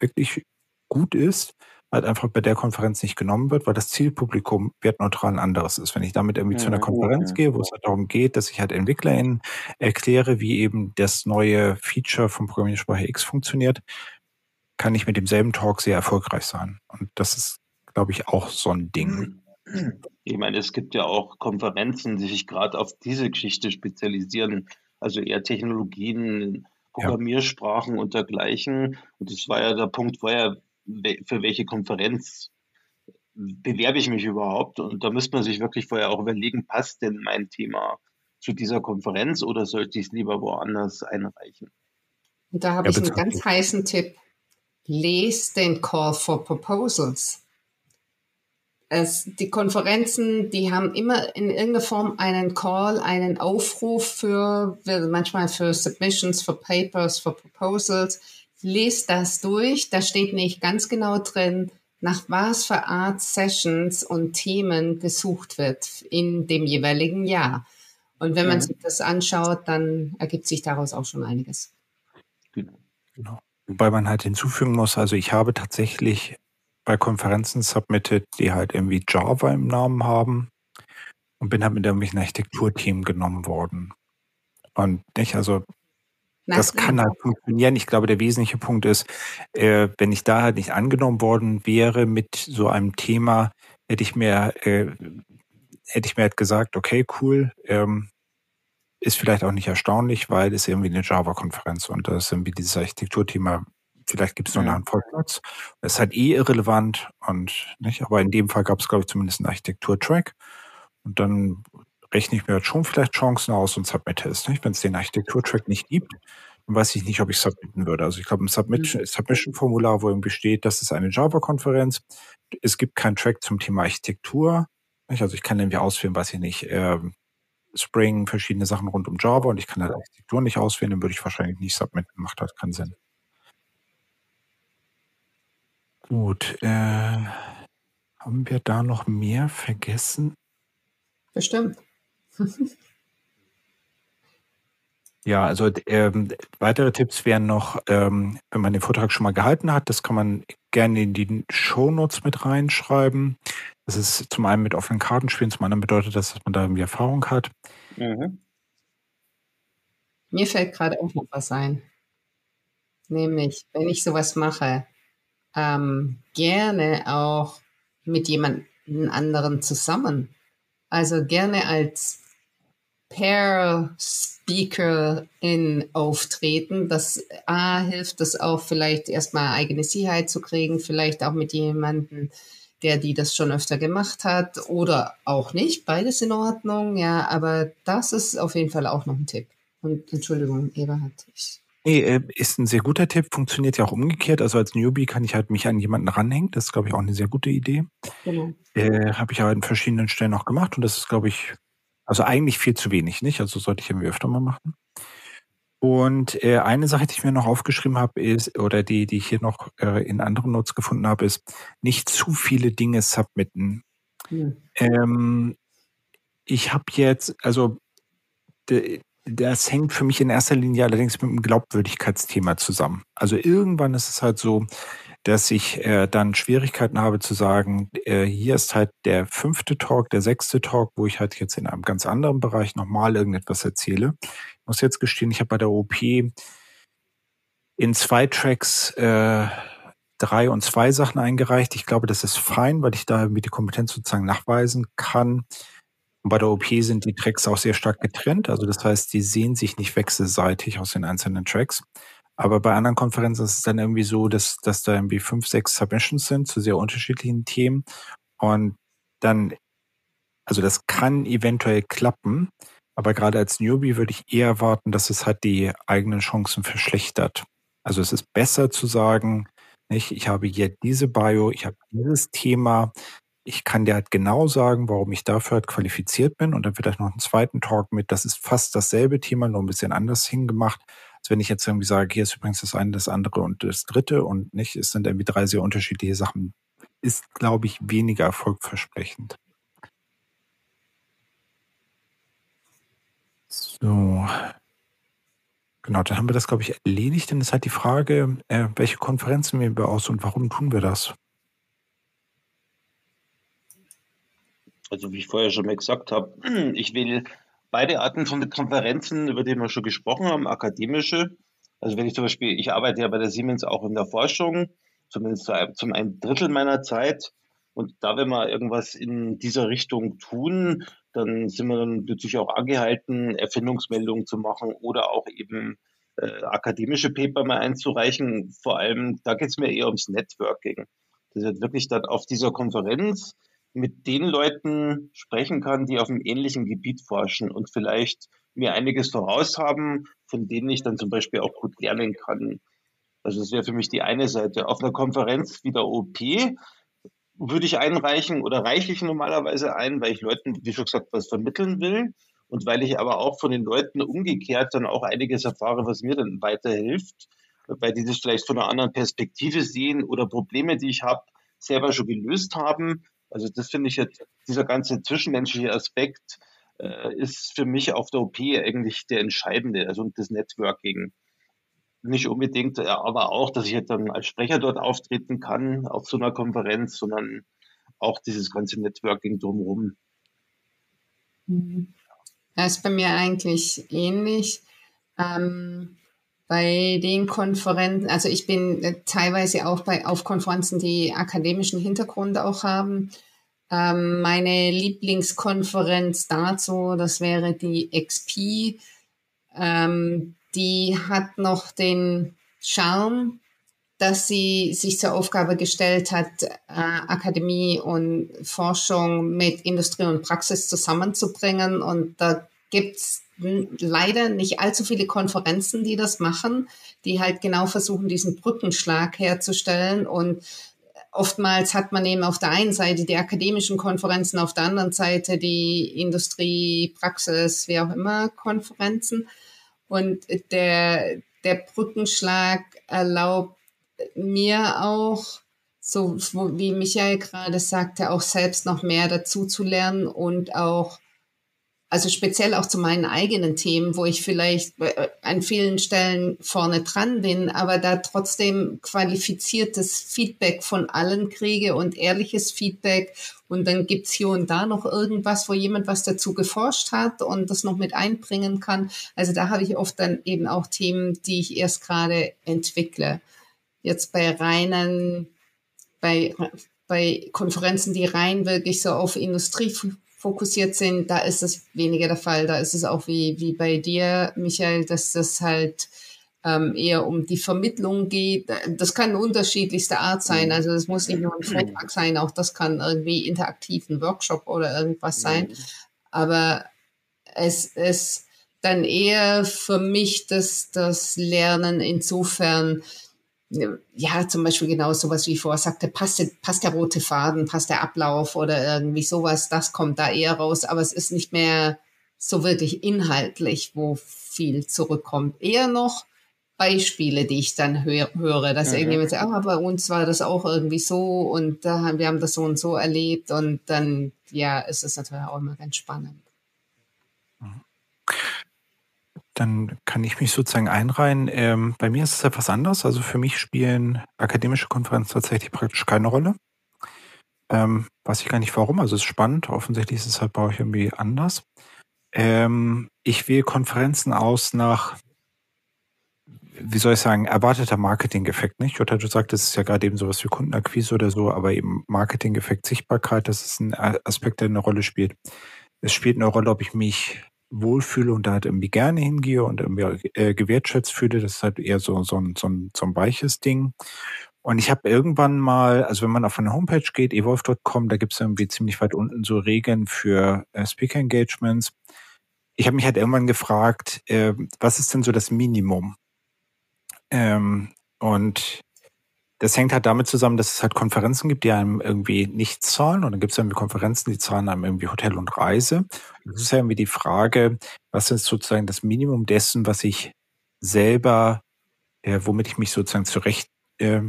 wirklich gut ist, halt einfach bei der Konferenz nicht genommen wird, weil das Zielpublikum wertneutral ein anderes ist. Wenn ich damit irgendwie ja, zu einer Konferenz ja. gehe, wo es halt darum geht, dass ich halt EntwicklerInnen erkläre, wie eben das neue Feature von Programmiersprache X funktioniert, kann ich mit demselben Talk sehr erfolgreich sein. Und das ist, glaube ich, auch so ein Ding. Ich meine, es gibt ja auch Konferenzen, die sich gerade auf diese Geschichte spezialisieren, also eher Technologien, Programmiersprachen ja. und dergleichen. Und das war ja der Punkt, war ja, für welche Konferenz bewerbe ich mich überhaupt? Und da müsste man sich wirklich vorher auch überlegen, passt denn mein Thema zu dieser Konferenz oder sollte ich es lieber woanders einreichen? Und da habe ja, ich einen ganz heißen Tipp. Lest den Call for Proposals es, die Konferenzen, die haben immer in irgendeiner Form einen Call, einen Aufruf für, manchmal für Submissions, für Papers, für Proposals. Lest das durch. Da steht nicht ganz genau drin, nach was für Art Sessions und Themen gesucht wird in dem jeweiligen Jahr. Und wenn man sich das anschaut, dann ergibt sich daraus auch schon einiges. Genau. Wobei man halt hinzufügen muss, also ich habe tatsächlich bei Konferenzen submitted, die halt irgendwie Java im Namen haben und bin halt mit irgendwelchen Architekturthemen genommen worden. Und nicht, also das kann halt funktionieren. Ich glaube, der wesentliche Punkt ist, äh, wenn ich da halt nicht angenommen worden wäre mit so einem Thema, hätte ich mir, äh, hätte ich mir halt gesagt, okay, cool, ähm, ist vielleicht auch nicht erstaunlich, weil es irgendwie eine Java-Konferenz und das ist irgendwie dieses Architekturthema vielleicht gibt es noch ja. einen Vollplatz. Das ist halt eh irrelevant und nicht, aber in dem Fall gab es, glaube ich, zumindest einen Architekturtrack. Und dann rechne ich mir jetzt schon vielleicht Chancen aus und submitte es. Wenn es den Architekturtrack nicht gibt, dann weiß ich nicht, ob ich submitten würde. Also ich glaube, ein Submission, mhm. Submission-Formular, wo irgendwie steht, das ist eine Java-Konferenz. Es gibt keinen Track zum Thema Architektur. Nicht? Also ich kann irgendwie auswählen, weiß ich nicht, äh, Spring, verschiedene Sachen rund um Java und ich kann halt Architektur nicht auswählen, dann würde ich wahrscheinlich nicht submitten. Macht halt keinen Sinn. Gut, äh, haben wir da noch mehr vergessen? Bestimmt. [laughs] Ja, also ähm, weitere Tipps wären noch, ähm, wenn man den Vortrag schon mal gehalten hat, das kann man gerne in die Shownotes mit reinschreiben. Das ist zum einen mit offenen Karten spielen, zum anderen bedeutet das, dass man da irgendwie Erfahrung hat. Mhm. Mir fällt gerade auch noch was ein. Nämlich, wenn ich sowas mache, ähm, gerne auch mit jemand anderen zusammen. Also gerne als Pair Speaker in auftreten. Das A hilft das auch vielleicht erstmal eigene Sicherheit zu kriegen, vielleicht auch mit jemandem, der die das schon öfter gemacht hat oder auch nicht. Beides in Ordnung, ja, aber das ist auf jeden Fall auch noch ein Tipp. Und Entschuldigung, Eberhard. Ich Nee, äh, ist ein sehr guter Tipp, funktioniert ja auch umgekehrt. Also als Newbie kann ich halt mich an jemanden ranhängen. Das ist, glaube ich, auch eine sehr gute Idee. Genau. Äh, Habe ich aber an verschiedenen Stellen auch gemacht und das ist, glaube ich, also eigentlich viel zu wenig, nicht? Also sollte ich irgendwie öfter mal machen. Und äh, eine Sache, die ich mir noch aufgeschrieben habe, ist, oder die, die ich hier noch äh, in anderen Notes gefunden habe, ist, nicht zu viele Dinge submitten. Hm. Ähm, ich habe jetzt, also de, das hängt für mich in erster Linie allerdings mit dem Glaubwürdigkeitsthema zusammen. Also irgendwann ist es halt so, dass ich äh, dann Schwierigkeiten habe zu sagen, äh, hier ist halt der fünfte Talk, der sechste Talk, wo ich halt jetzt in einem ganz anderen Bereich nochmal irgendetwas erzähle. Ich muss jetzt gestehen, ich habe bei der OP in zwei Tracks äh, drei und zwei Sachen eingereicht. Ich glaube, das ist fein, weil ich da irgendwie die Kompetenz sozusagen nachweisen kann. Und bei der OP sind die Tracks auch sehr stark getrennt. Also das heißt, die sehen sich nicht wechselseitig aus den einzelnen Tracks. Aber bei anderen Konferenzen ist es dann irgendwie so, dass, dass da irgendwie fünf, sechs Submissions sind zu sehr unterschiedlichen Themen. Und dann, also das kann eventuell klappen. Aber gerade als Newbie würde ich eher erwarten, dass es halt die eigenen Chancen verschlechtert. Also es ist besser zu sagen, nicht, ich habe hier diese Bio, ich habe dieses Thema, ich kann dir halt genau sagen, warum ich dafür halt qualifiziert bin und dann vielleicht noch einen zweiten Talk mit, das ist fast dasselbe Thema, nur ein bisschen anders hingemacht, als wenn ich jetzt irgendwie sage, hier ist übrigens das eine, das andere und das dritte und nicht, es sind irgendwie drei sehr unterschiedliche Sachen, ist, glaube ich, weniger erfolgversprechend. So. Genau, dann haben wir das, glaube ich, erledigt. Dann ist halt die Frage, äh, welche Konferenzen wählen wir aus und warum tun wir das? Also wie ich vorher schon mal gesagt habe, [clears throat] ich will beide Arten von Konferenzen, über die wir schon gesprochen haben, akademische. Also wenn ich zum Beispiel, ich arbeite ja bei der Siemens auch in der Forschung, zumindest zum ein Drittel meiner Zeit. Und da, wenn wir irgendwas in dieser Richtung tun, dann sind wir dann natürlich auch angehalten, Erfindungsmeldungen zu machen oder auch eben äh, akademische Paper mal einzureichen. Vor allem, da geht es mir eher ums Networking. Das wird wirklich dann auf dieser Konferenz mit den Leuten sprechen kann, die auf einem ähnlichen Gebiet forschen und vielleicht mir einiges voraus haben, von denen ich dann zum Beispiel auch gut lernen kann. Also das wäre für mich die eine Seite. Auf einer Konferenz wie der OP würde ich einreichen oder reiche ich normalerweise ein, weil ich Leuten, wie schon gesagt, was vermitteln will und weil ich aber auch von den Leuten umgekehrt dann auch einiges erfahre, was mir dann weiterhilft, weil die das vielleicht von einer anderen Perspektive sehen oder Probleme, die ich habe, selber schon gelöst haben also das finde ich jetzt, dieser ganze zwischenmenschliche Aspekt äh, ist für mich auf der OP eigentlich der entscheidende, also das Networking. Nicht unbedingt, äh, aber auch, dass ich jetzt dann als Sprecher dort auftreten kann auf so einer Konferenz, sondern auch dieses ganze Networking drumherum. Mhm. Das ist bei mir eigentlich ähnlich. Ähm, bei den Konferenzen, also ich bin äh, teilweise auch bei, auf Konferenzen, die akademischen Hintergrund auch haben. Ähm, meine Lieblingskonferenz dazu, das wäre die XP. Ähm, die hat noch den Charme, dass sie sich zur Aufgabe gestellt hat, äh, Akademie und Forschung mit Industrie und Praxis zusammenzubringen. Und da gibt's leider nicht allzu viele Konferenzen, die das machen, die halt genau versuchen, diesen Brückenschlag herzustellen. Und oftmals hat man eben auf der einen Seite die akademischen Konferenzen, auf der anderen Seite die Industrie, Praxis, wie auch immer Konferenzen. Und der, der Brückenschlag erlaubt mir auch, so wie Michael gerade sagte, auch selbst noch mehr dazu zu lernen und auch also speziell auch zu meinen eigenen Themen, wo ich vielleicht äh, an vielen Stellen vorne dran bin, aber da trotzdem qualifiziertes Feedback von allen kriege und ehrliches Feedback. Und dann gibt's hier und da noch irgendwas, wo jemand was dazu geforscht hat und das noch mit einbringen kann. Also da habe ich oft dann eben auch Themen, die ich erst gerade entwickle. Jetzt bei reinen, bei, bei Konferenzen, die rein wirklich so auf Industrie fokussiert sind, da ist es weniger der Fall. Da ist es auch wie, wie bei dir, Michael, dass das halt ähm, eher um die Vermittlung geht. Das kann unterschiedlichste Art sein. Mhm. Also es muss nicht nur ein Vortrag sein, auch das kann irgendwie interaktiven Workshop oder irgendwas sein. Mhm. Aber es ist dann eher für mich das, das Lernen insofern, ja, zum Beispiel genau sowas wie ich vorher sagte, passt, passt der rote Faden, passt der Ablauf oder irgendwie sowas, das kommt da eher raus, aber es ist nicht mehr so wirklich inhaltlich, wo viel zurückkommt. Eher noch Beispiele, die ich dann hör, höre, dass mhm. irgendjemand sagt, ah, bei uns war das auch irgendwie so und da, wir haben das so und so erlebt und dann, ja, ist es natürlich auch immer ganz spannend. Mhm. Dann kann ich mich sozusagen einreihen. Ähm, bei mir ist es etwas anders. Also für mich spielen akademische Konferenzen tatsächlich praktisch keine Rolle. Ähm, weiß ich gar nicht warum. Also es ist spannend. Offensichtlich ist es halt bei euch irgendwie anders. Ähm, ich wähle Konferenzen aus nach, wie soll ich sagen, erwarteter Marketing-Effekt. Nicht? Jutta, du sagtest, es ist ja gerade eben sowas wie Kundenakquise oder so, aber eben Marketing-Effekt, Sichtbarkeit, das ist ein Aspekt, der eine Rolle spielt. Es spielt eine Rolle, ob ich mich wohlfühle und da halt irgendwie gerne hingehe und irgendwie äh, gewertschätzt fühle. Das ist halt eher so, so, ein, so, ein, so ein weiches Ding. Und ich habe irgendwann mal, also wenn man auf eine Homepage geht, evolve.com, da gibt es irgendwie ziemlich weit unten so Regeln für äh, Speaker Engagements. Ich habe mich halt irgendwann gefragt, äh, was ist denn so das Minimum? Ähm, und das hängt halt damit zusammen, dass es halt Konferenzen gibt, die einem irgendwie nichts zahlen. Und dann gibt es irgendwie Konferenzen, die zahlen einem irgendwie Hotel und Reise. Das ist ja irgendwie die Frage, was ist sozusagen das Minimum dessen, was ich selber, äh, womit ich mich sozusagen zurecht äh,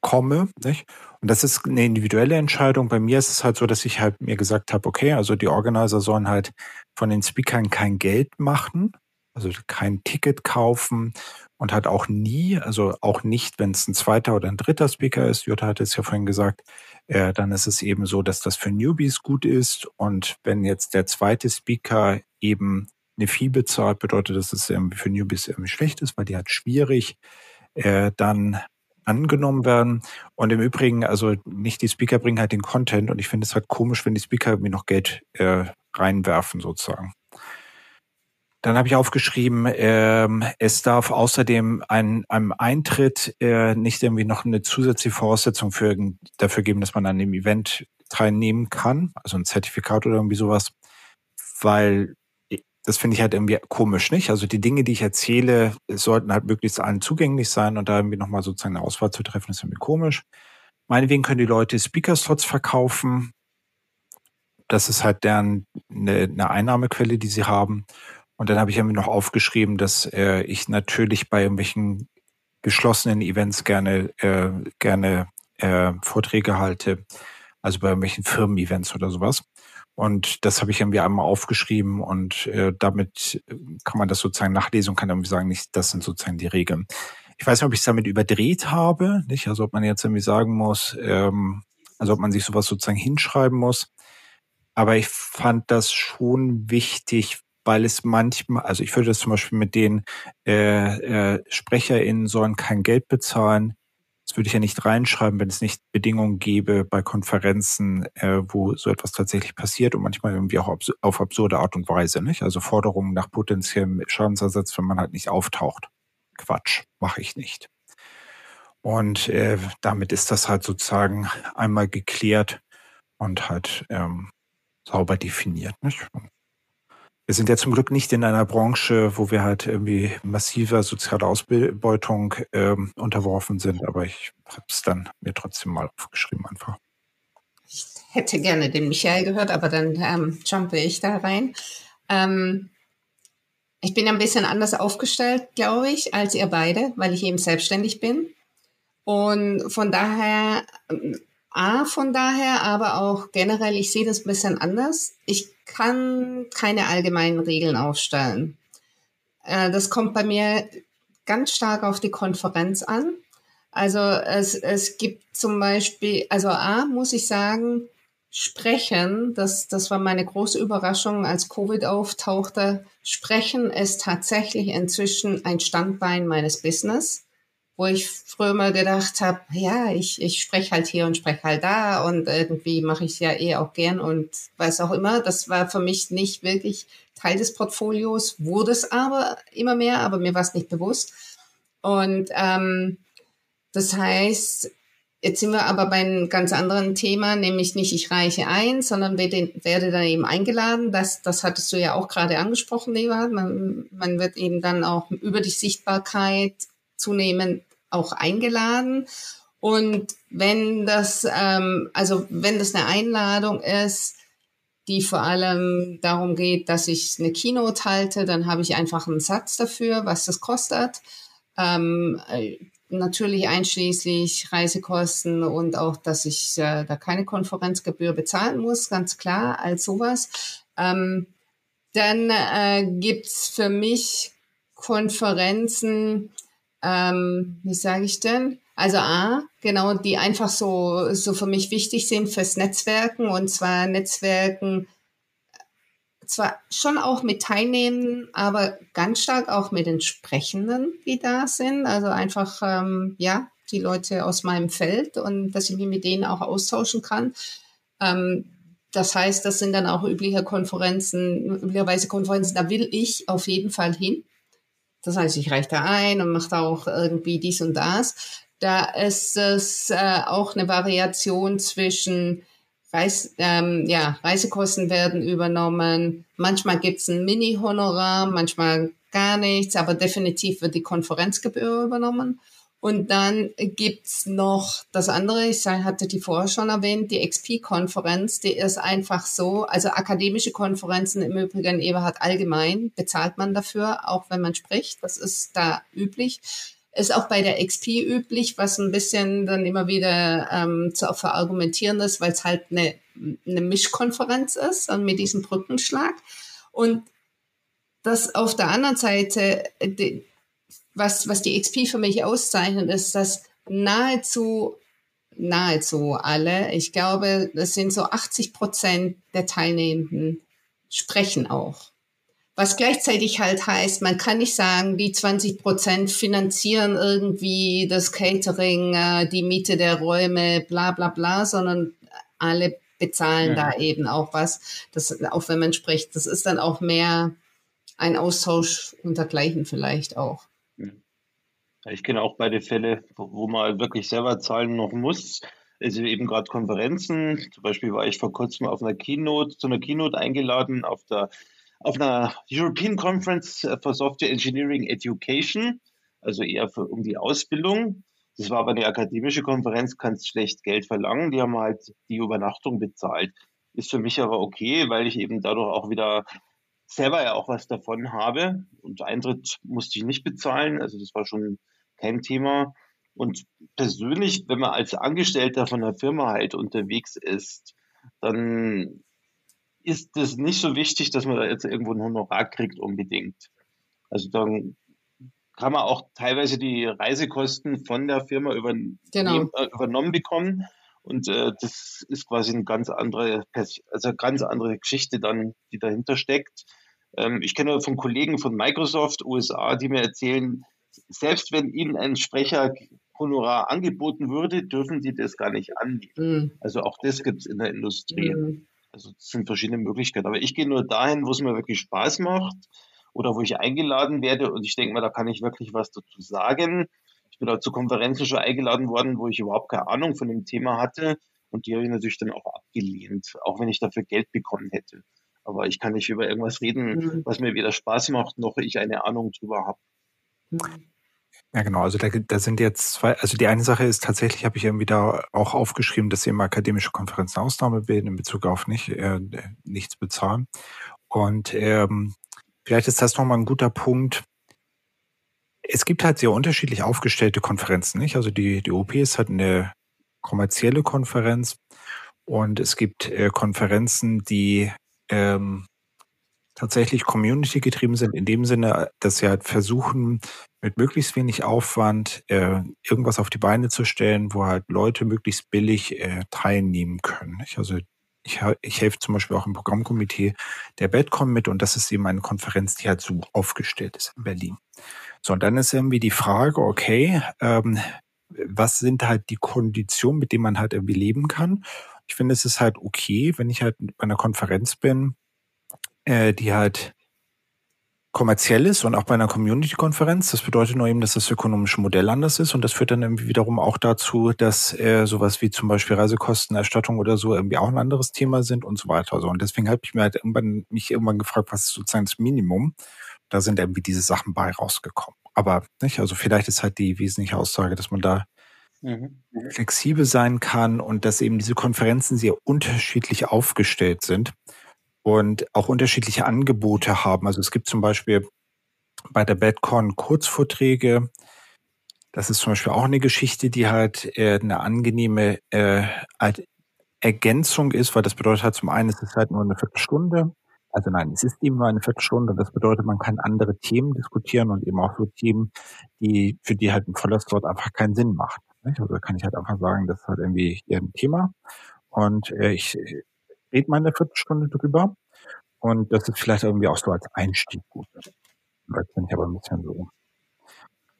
komme. Nicht? Und das ist eine individuelle Entscheidung. Bei mir ist es halt so, dass ich halt mir gesagt habe, okay, also die Organizer sollen halt von den Speakern kein Geld machen, also kein Ticket kaufen und hat auch nie, also auch nicht, wenn es ein zweiter oder ein dritter Speaker ist, Jutta hat es ja vorhin gesagt, äh, dann ist es eben so, dass das für Newbies gut ist. Und wenn jetzt der zweite Speaker eben eine Fee bezahlt, bedeutet das, dass es für Newbies irgendwie schlecht ist, weil die halt schwierig äh, dann angenommen werden. Und im Übrigen, also nicht die Speaker bringen halt den Content und ich finde es halt komisch, wenn die Speaker irgendwie noch Geld äh, reinwerfen sozusagen. Dann habe ich aufgeschrieben, ähm, es darf außerdem ein, einem Eintritt äh, nicht irgendwie noch eine zusätzliche Voraussetzung für, dafür geben, dass man an dem Event teilnehmen kann, also ein Zertifikat oder irgendwie sowas, weil das finde ich halt irgendwie komisch, nicht? Also die Dinge, die ich erzähle, sollten halt möglichst allen zugänglich sein und da irgendwie nochmal sozusagen eine Auswahl zu treffen, ist irgendwie komisch. Meinetwegen können die Leute Speaker-Slots verkaufen. Das ist halt deren eine, eine Einnahmequelle, die sie haben. Und dann habe ich irgendwie noch aufgeschrieben, dass äh, ich natürlich bei irgendwelchen geschlossenen Events gerne, äh, gerne äh, Vorträge halte, also bei irgendwelchen Firmen-Events oder sowas. Und das habe ich irgendwie einmal aufgeschrieben und äh, damit kann man das sozusagen nachlesen und kann irgendwie sagen, nicht, das sind sozusagen die Regeln. Ich weiß nicht, ob ich es damit überdreht habe, nicht? Also ob man jetzt irgendwie sagen muss, ähm, also ob man sich sowas sozusagen hinschreiben muss. Aber ich fand das schon wichtig, weil es manchmal, also ich würde das zum Beispiel mit den äh, äh, SprecherInnen sollen kein Geld bezahlen. Das würde ich ja nicht reinschreiben, wenn es nicht Bedingungen gäbe bei Konferenzen, äh, wo so etwas tatsächlich passiert und manchmal irgendwie auch auf absurde Art und Weise, nicht? Also Forderungen nach potenziellem Schadensersatz, wenn man halt nicht auftaucht. Quatsch, mache ich nicht. Und äh, damit ist das halt sozusagen einmal geklärt und halt ähm, sauber definiert. Nicht? Wir sind ja zum Glück nicht in einer Branche, wo wir halt irgendwie massiver sozialer Ausbeutung ähm, unterworfen sind, aber ich habe es dann mir trotzdem mal aufgeschrieben einfach. Ich hätte gerne den Michael gehört, aber dann ähm, jumpe ich da rein. Ähm, ich bin ein bisschen anders aufgestellt, glaube ich, als ihr beide, weil ich eben selbstständig bin. Und von daher A, von daher, aber auch generell, ich sehe das ein bisschen anders. Ich kann keine allgemeinen Regeln aufstellen. Äh, das kommt bei mir ganz stark auf die Konferenz an. Also es, es gibt zum Beispiel, also A, muss ich sagen, Sprechen, das, das war meine große Überraschung, als Covid auftauchte. Sprechen ist tatsächlich inzwischen ein Standbein meines Business wo ich früher mal gedacht habe, ja, ich, ich spreche halt hier und spreche halt da und irgendwie mache ich es ja eh auch gern und weiß auch immer. Das war für mich nicht wirklich Teil des Portfolios, wurde es aber immer mehr, aber mir war es nicht bewusst. Und ähm, das heißt, Jetzt sind wir aber bei einem ganz anderen Thema, nämlich nicht ich reiche ein, sondern werde, werde dann eben eingeladen. Das, das hattest du ja auch gerade angesprochen, Eva. Man, man wird eben dann auch über die Sichtbarkeit zunehmend auch eingeladen. Und wenn das, ähm, also wenn das eine Einladung ist, die vor allem darum geht, dass ich eine Keynote halte, dann habe ich einfach einen Satz dafür, was das kostet. Ähm, natürlich einschließlich Reisekosten und auch, dass ich äh, da keine Konferenzgebühr bezahlen muss, ganz klar, als sowas. Ähm, dann äh, gibt's für mich Konferenzen, ähm, wie sage ich denn? Also A, genau, die einfach so, so für mich wichtig sind fürs Netzwerken und zwar Netzwerken zwar schon auch mit Teilnehmen, aber ganz stark auch mit den Sprechenden, die da sind. Also einfach, ähm, ja, die Leute aus meinem Feld und dass ich mich mit denen auch austauschen kann. Ähm, das heißt, das sind dann auch übliche Konferenzen, üblicherweise Konferenzen, da will ich auf jeden Fall hin. Das heißt, ich reiche da ein und mache da auch irgendwie dies und das. Da ist es äh, auch eine Variation zwischen Reis, ähm, ja, Reisekosten werden übernommen. Manchmal gibt's ein Mini-Honorar, manchmal gar nichts, aber definitiv wird die Konferenzgebühr übernommen. Und dann gibt's noch das andere, ich hatte die vorher schon erwähnt, die XP-Konferenz, die ist einfach so, also akademische Konferenzen im Übrigen, Eberhard allgemein, bezahlt man dafür, auch wenn man spricht, das ist da üblich. Ist auch bei der XP üblich, was ein bisschen dann immer wieder ähm, zu verargumentieren ist, weil es halt eine, eine Mischkonferenz ist und mit diesem Brückenschlag. Und das auf der anderen Seite, die, was, was die XP für mich auszeichnet, ist, dass nahezu, nahezu alle, ich glaube, das sind so 80 Prozent der Teilnehmenden, sprechen auch. Was gleichzeitig halt heißt, man kann nicht sagen, die 20 Prozent finanzieren irgendwie das Catering, äh, die Miete der Räume, bla bla bla, sondern alle bezahlen ja. da eben auch was. Das, auch wenn man spricht, das ist dann auch mehr ein Austausch untergleichen vielleicht auch. Ich kenne auch beide Fälle, wo man wirklich selber zahlen noch muss. Also eben gerade Konferenzen. Zum Beispiel war ich vor kurzem auf einer Keynote, zu einer Keynote eingeladen auf der auf einer European Conference for Software Engineering Education, also eher für, um die Ausbildung. Das war aber eine akademische Konferenz, kannst schlecht Geld verlangen. Die haben halt die Übernachtung bezahlt. Ist für mich aber okay, weil ich eben dadurch auch wieder selber ja auch was davon habe. Und Eintritt musste ich nicht bezahlen. Also das war schon kein Thema. Und persönlich, wenn man als Angestellter von einer Firma halt unterwegs ist, dann ist es nicht so wichtig, dass man da jetzt irgendwo ein Honorar kriegt unbedingt. Also dann kann man auch teilweise die Reisekosten von der Firma genau. äh, übernommen bekommen. Und äh, das ist quasi eine ganz andere, also ganz andere Geschichte dann, die dahinter steckt. Ähm, ich kenne von Kollegen von Microsoft USA, die mir erzählen, selbst wenn ihnen ein Sprecher Honorar angeboten würde, dürfen die das gar nicht annehmen. Mhm. Also auch das gibt es in der Industrie. Mhm. Also es sind verschiedene Möglichkeiten. Aber ich gehe nur dahin, wo es mir wirklich Spaß macht oder wo ich eingeladen werde und ich denke mal, da kann ich wirklich was dazu sagen. Ich bin auch zu Konferenzen schon eingeladen worden, wo ich überhaupt keine Ahnung von dem Thema hatte und die habe ich natürlich dann auch abgelehnt, auch wenn ich dafür Geld bekommen hätte. Aber ich kann nicht über irgendwas reden, mhm. was mir weder Spaß macht, noch ich eine Ahnung drüber habe. Mhm. Ja, genau. Also da, da sind jetzt zwei, also die eine Sache ist tatsächlich, habe ich irgendwie da auch aufgeschrieben, dass eben akademische Konferenzen Ausnahme bilden in Bezug auf nicht, äh, nichts bezahlen. Und ähm, vielleicht ist das nochmal ein guter Punkt. Es gibt halt sehr unterschiedlich aufgestellte Konferenzen, nicht? Also die, die OP ist halt eine kommerzielle Konferenz und es gibt äh, Konferenzen, die ähm, tatsächlich Community getrieben sind, in dem Sinne, dass sie halt versuchen, mit möglichst wenig Aufwand äh, irgendwas auf die Beine zu stellen, wo halt Leute möglichst billig äh, teilnehmen können. Ich, also ich, ich helfe zum Beispiel auch im Programmkomitee der Bedcom mit und das ist eben eine Konferenz, die halt so aufgestellt ist in Berlin. So, und dann ist irgendwie die Frage, okay, ähm, was sind halt die Konditionen, mit denen man halt irgendwie leben kann? Ich finde, es ist halt okay, wenn ich halt bei einer Konferenz bin, äh, die halt kommerziell ist und auch bei einer Community-Konferenz. Das bedeutet nur eben, dass das ökonomische Modell anders ist und das führt dann irgendwie wiederum auch dazu, dass äh, sowas wie zum Beispiel Reisekostenerstattung oder so irgendwie auch ein anderes Thema sind und so weiter. So. Und deswegen habe ich mir halt irgendwann, mich irgendwann gefragt, was ist sozusagen das Minimum? Da sind irgendwie diese Sachen bei rausgekommen. Aber nicht, also vielleicht ist halt die wesentliche Aussage, dass man da mhm. flexibel sein kann und dass eben diese Konferenzen sehr unterschiedlich aufgestellt sind und auch unterschiedliche Angebote haben. Also es gibt zum Beispiel bei der BadCon Kurzvorträge. Das ist zum Beispiel auch eine Geschichte, die halt äh, eine angenehme äh, Ergänzung ist, weil das bedeutet halt zum einen, es ist halt nur eine Viertelstunde. Also nein, es ist eben nur eine Viertelstunde. Das bedeutet, man kann andere Themen diskutieren und eben auch so Themen, die, für die halt ein voller Slot einfach keinen Sinn macht. Also kann ich halt einfach sagen, das ist halt irgendwie ein Thema. Und äh, ich rede mal eine Viertelstunde drüber. Und das ist vielleicht irgendwie auch so als Einstieg gut. Jetzt bin ich aber ein bisschen so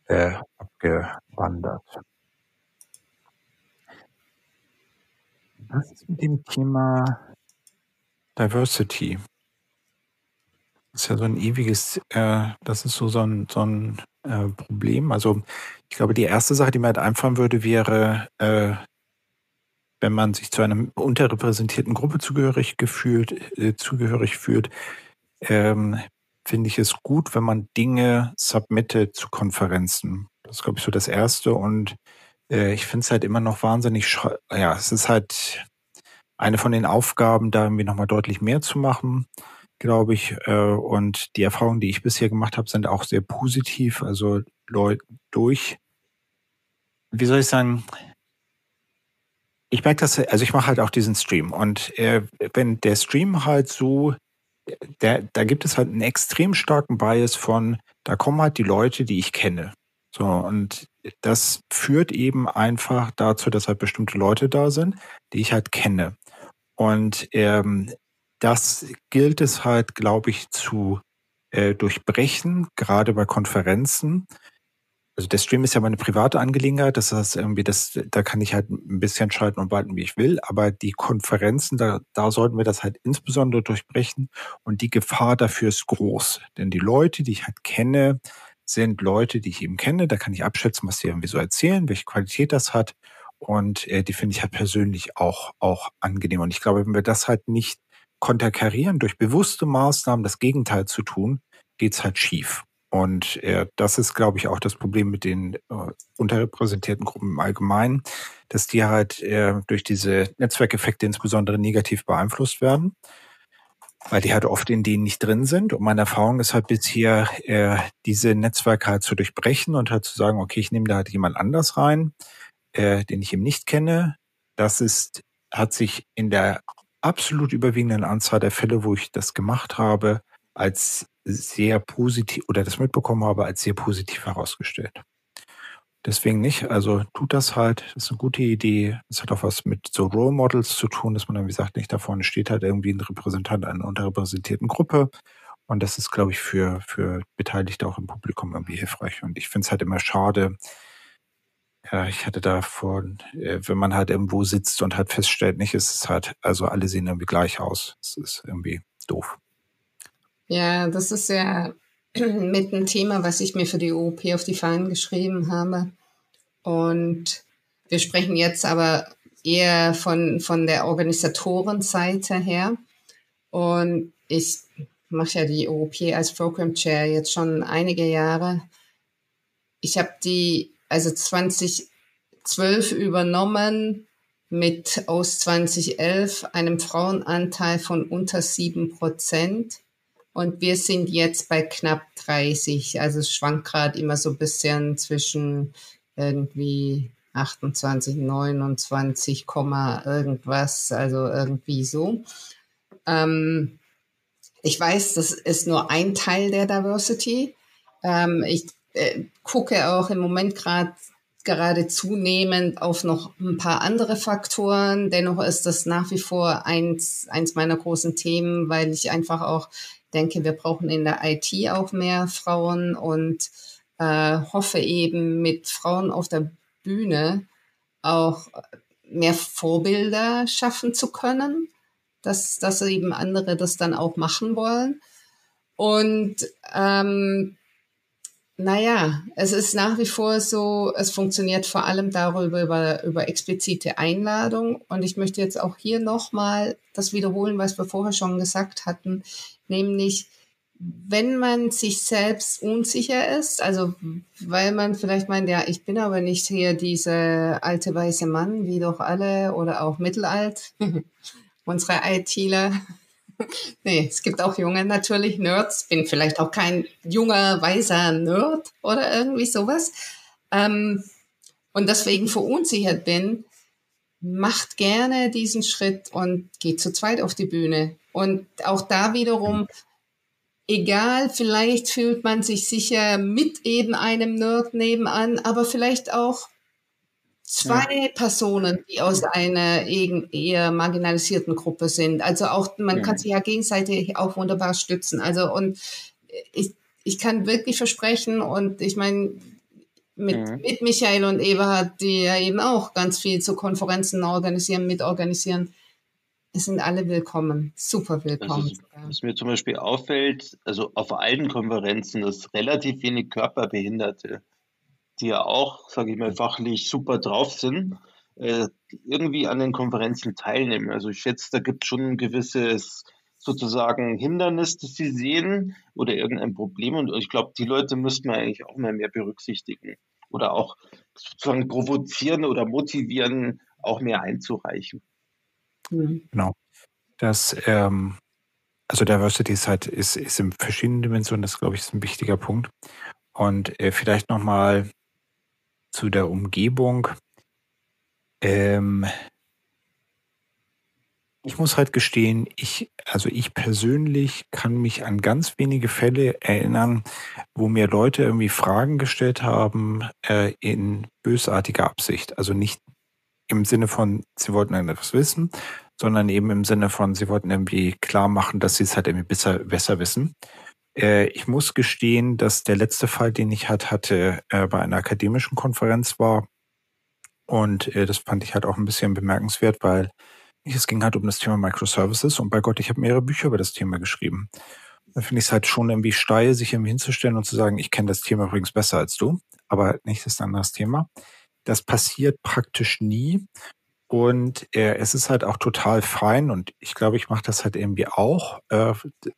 äh, abgewandert. Was ist mit dem Thema Diversity? Das ist ja so ein ewiges, äh, das ist so, so ein, so ein äh, Problem. Also ich glaube, die erste Sache, die mir halt einfallen würde, wäre äh, wenn man sich zu einer unterrepräsentierten Gruppe zugehörig gefühlt, äh, zugehörig fühlt, ähm, finde ich es gut, wenn man Dinge submittet zu Konferenzen. Das ist, glaube ich, so das Erste. Und äh, ich finde es halt immer noch wahnsinnig, ja, es ist halt eine von den Aufgaben, da irgendwie nochmal deutlich mehr zu machen, glaube ich. Äh, und die Erfahrungen, die ich bisher gemacht habe, sind auch sehr positiv. Also Leute durch, wie soll ich sagen, ich merke das, also ich mache halt auch diesen Stream und äh, wenn der Stream halt so, der, da gibt es halt einen extrem starken Bias von, da kommen halt die Leute, die ich kenne. So, und das führt eben einfach dazu, dass halt bestimmte Leute da sind, die ich halt kenne. Und ähm, das gilt es halt, glaube ich, zu äh, durchbrechen, gerade bei Konferenzen, also der Stream ist ja meine private Angelegenheit, das heißt irgendwie, das, da kann ich halt ein bisschen schalten und walten, wie ich will, aber die Konferenzen, da, da sollten wir das halt insbesondere durchbrechen. Und die Gefahr dafür ist groß, denn die Leute, die ich halt kenne, sind Leute, die ich eben kenne, da kann ich abschätzen, was sie irgendwie so erzählen, welche Qualität das hat. Und äh, die finde ich halt persönlich auch, auch angenehm. Und ich glaube, wenn wir das halt nicht konterkarieren, durch bewusste Maßnahmen das Gegenteil zu tun, geht's halt schief. Und äh, das ist, glaube ich, auch das Problem mit den äh, unterrepräsentierten Gruppen im Allgemeinen, dass die halt äh, durch diese Netzwerkeffekte insbesondere negativ beeinflusst werden, weil die halt oft in denen nicht drin sind. Und meine Erfahrung ist halt bisher, äh, diese Netzwerke halt zu durchbrechen und halt zu sagen, okay, ich nehme da halt jemand anders rein, äh, den ich eben nicht kenne. Das ist, hat sich in der absolut überwiegenden Anzahl der Fälle, wo ich das gemacht habe, als sehr positiv oder das mitbekommen habe, als sehr positiv herausgestellt. Deswegen nicht. Also tut das halt. Das ist eine gute Idee. Es hat auch was mit so Role Models zu tun, dass man dann, wie gesagt, nicht da vorne steht halt irgendwie ein Repräsentant einer unterrepräsentierten Gruppe. Und das ist, glaube ich, für, für Beteiligte auch im Publikum irgendwie hilfreich. Und ich finde es halt immer schade. Ja, ich hatte davon, äh, wenn man halt irgendwo sitzt und halt feststellt, nicht, ist es halt, also alle sehen irgendwie gleich aus. Das ist irgendwie doof. Ja, das ist ja [clears throat] mit ein Thema, was ich mir für die OOP auf die Fahnen geschrieben habe. Und wir sprechen jetzt aber eher von, von der Organisatorenseite her. Und ich mache ja die OOP als Program Chair jetzt schon einige Jahre. Ich habe die also 2012 übernommen mit aus 2011 einem Frauenanteil von unter sieben Prozent. Und wir sind jetzt bei knapp 30. Also es schwankt gerade immer so ein bisschen zwischen irgendwie 28, 29, irgendwas, also irgendwie so. Ähm, ich weiß, das ist nur ein Teil der Diversity. Ähm, ich äh, gucke auch im Moment gerade gerade zunehmend auf noch ein paar andere Faktoren. Dennoch ist das nach wie vor eins, eins meiner großen Themen, weil ich einfach auch denke, wir brauchen in der IT auch mehr Frauen und äh, hoffe eben mit Frauen auf der Bühne auch mehr Vorbilder schaffen zu können, dass, dass eben andere das dann auch machen wollen. Und ähm, naja, es ist nach wie vor so, es funktioniert vor allem darüber, über, über explizite Einladung. Und ich möchte jetzt auch hier nochmal das wiederholen, was wir vorher schon gesagt hatten, nämlich, wenn man sich selbst unsicher ist, also weil man vielleicht meint, ja, ich bin aber nicht hier dieser alte weiße Mann, wie doch alle oder auch mittelalt, unsere ITler, [laughs] nee, es gibt auch junge natürlich Nerds. Bin vielleicht auch kein junger, weiser Nerd oder irgendwie sowas. Ähm, und deswegen verunsichert bin, macht gerne diesen Schritt und geht zu zweit auf die Bühne. Und auch da wiederum, egal, vielleicht fühlt man sich sicher mit eben einem Nerd nebenan, aber vielleicht auch zwei ja. Personen, die aus einer eher marginalisierten Gruppe sind. Also auch, man ja. kann sich ja gegenseitig auch wunderbar stützen. Also und ich, ich kann wirklich versprechen und ich meine, mit, ja. mit Michael und Eberhard, die ja eben auch ganz viel zu Konferenzen organisieren, mitorganisieren, es sind alle willkommen, super willkommen. Ist, was mir zum Beispiel auffällt, also auf allen Konferenzen, dass relativ wenig Körperbehinderte die ja auch, sage ich mal, fachlich super drauf sind, äh, irgendwie an den Konferenzen teilnehmen. Also ich schätze, da gibt es schon ein gewisses sozusagen Hindernis, das sie sehen oder irgendein Problem. Und ich glaube, die Leute müssten wir eigentlich auch mal mehr berücksichtigen oder auch sozusagen provozieren oder motivieren, auch mehr einzureichen. Mhm. Genau. Das, ähm, also Diversity ist halt, ist, ist in verschiedenen Dimensionen, das glaube ich ist ein wichtiger Punkt. Und äh, vielleicht nochmal zu der Umgebung. Ähm, ich muss halt gestehen, ich, also ich persönlich kann mich an ganz wenige Fälle erinnern, wo mir Leute irgendwie Fragen gestellt haben äh, in bösartiger Absicht. Also nicht im Sinne von, sie wollten etwas wissen, sondern eben im Sinne von, sie wollten irgendwie klar machen, dass sie es halt irgendwie besser, besser wissen. Äh, ich muss gestehen, dass der letzte Fall, den ich halt hatte, äh, bei einer akademischen Konferenz war. Und äh, das fand ich halt auch ein bisschen bemerkenswert, weil es ging halt um das Thema Microservices und bei Gott, ich habe mehrere Bücher über das Thema geschrieben. Da finde ich es halt schon irgendwie steil, sich irgendwie hinzustellen und zu sagen, ich kenne das Thema übrigens besser als du, aber nicht ist ein anderes Thema. Das passiert praktisch nie. Und äh, es ist halt auch total fein und ich glaube, ich mache das halt irgendwie auch äh,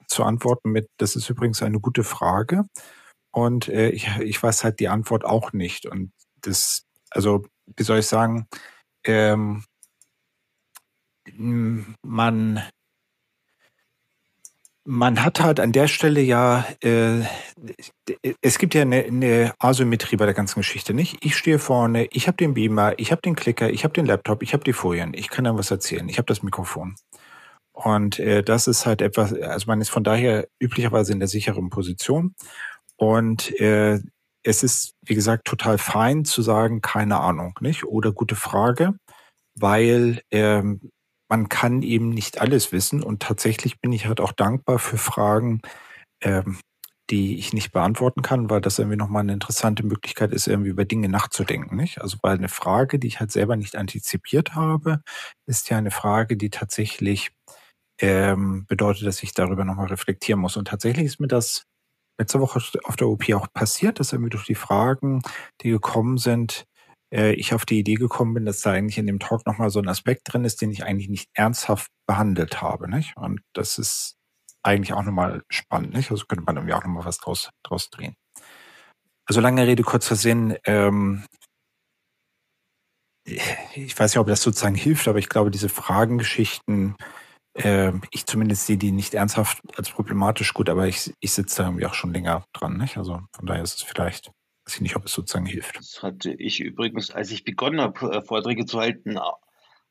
zu antworten mit, das ist übrigens eine gute Frage. Und äh, ich, ich weiß halt die Antwort auch nicht. Und das, also, wie soll ich sagen, ähm, man man hat halt an der Stelle ja, äh, es gibt ja eine, eine Asymmetrie bei der ganzen Geschichte, nicht? Ich stehe vorne, ich habe den Beamer, ich habe den Klicker, ich habe den Laptop, ich habe die Folien, ich kann dann was erzählen, ich habe das Mikrofon. Und äh, das ist halt etwas, also man ist von daher üblicherweise in der sicheren Position. Und äh, es ist, wie gesagt, total fein zu sagen, keine Ahnung, nicht? Oder gute Frage, weil ähm, man kann eben nicht alles wissen und tatsächlich bin ich halt auch dankbar für Fragen, ähm, die ich nicht beantworten kann, weil das irgendwie nochmal eine interessante Möglichkeit ist, irgendwie über Dinge nachzudenken, nicht? Also weil eine Frage, die ich halt selber nicht antizipiert habe, ist ja eine Frage, die tatsächlich ähm, bedeutet, dass ich darüber nochmal reflektieren muss. Und tatsächlich ist mir das letzte Woche auf der OP auch passiert, dass irgendwie durch die Fragen, die gekommen sind, äh, ich auf die Idee gekommen bin, dass da eigentlich in dem Talk nochmal so ein Aspekt drin ist, den ich eigentlich nicht ernsthaft behandelt habe. Nicht? Und das ist eigentlich auch nochmal spannend. Nicht? Also könnte man irgendwie auch nochmal was draus, draus drehen. Also lange Rede, kurzer Sinn. Ähm, ich weiß nicht, ob das sozusagen hilft, aber ich glaube, diese Fragengeschichten, äh, ich zumindest sehe die nicht ernsthaft als problematisch gut, aber ich, ich sitze da irgendwie auch schon länger dran. Nicht? Also von daher ist es vielleicht weiß ich nicht, ob es sozusagen hilft. Das hatte ich übrigens, als ich begonnen habe, äh, Vorträge zu halten,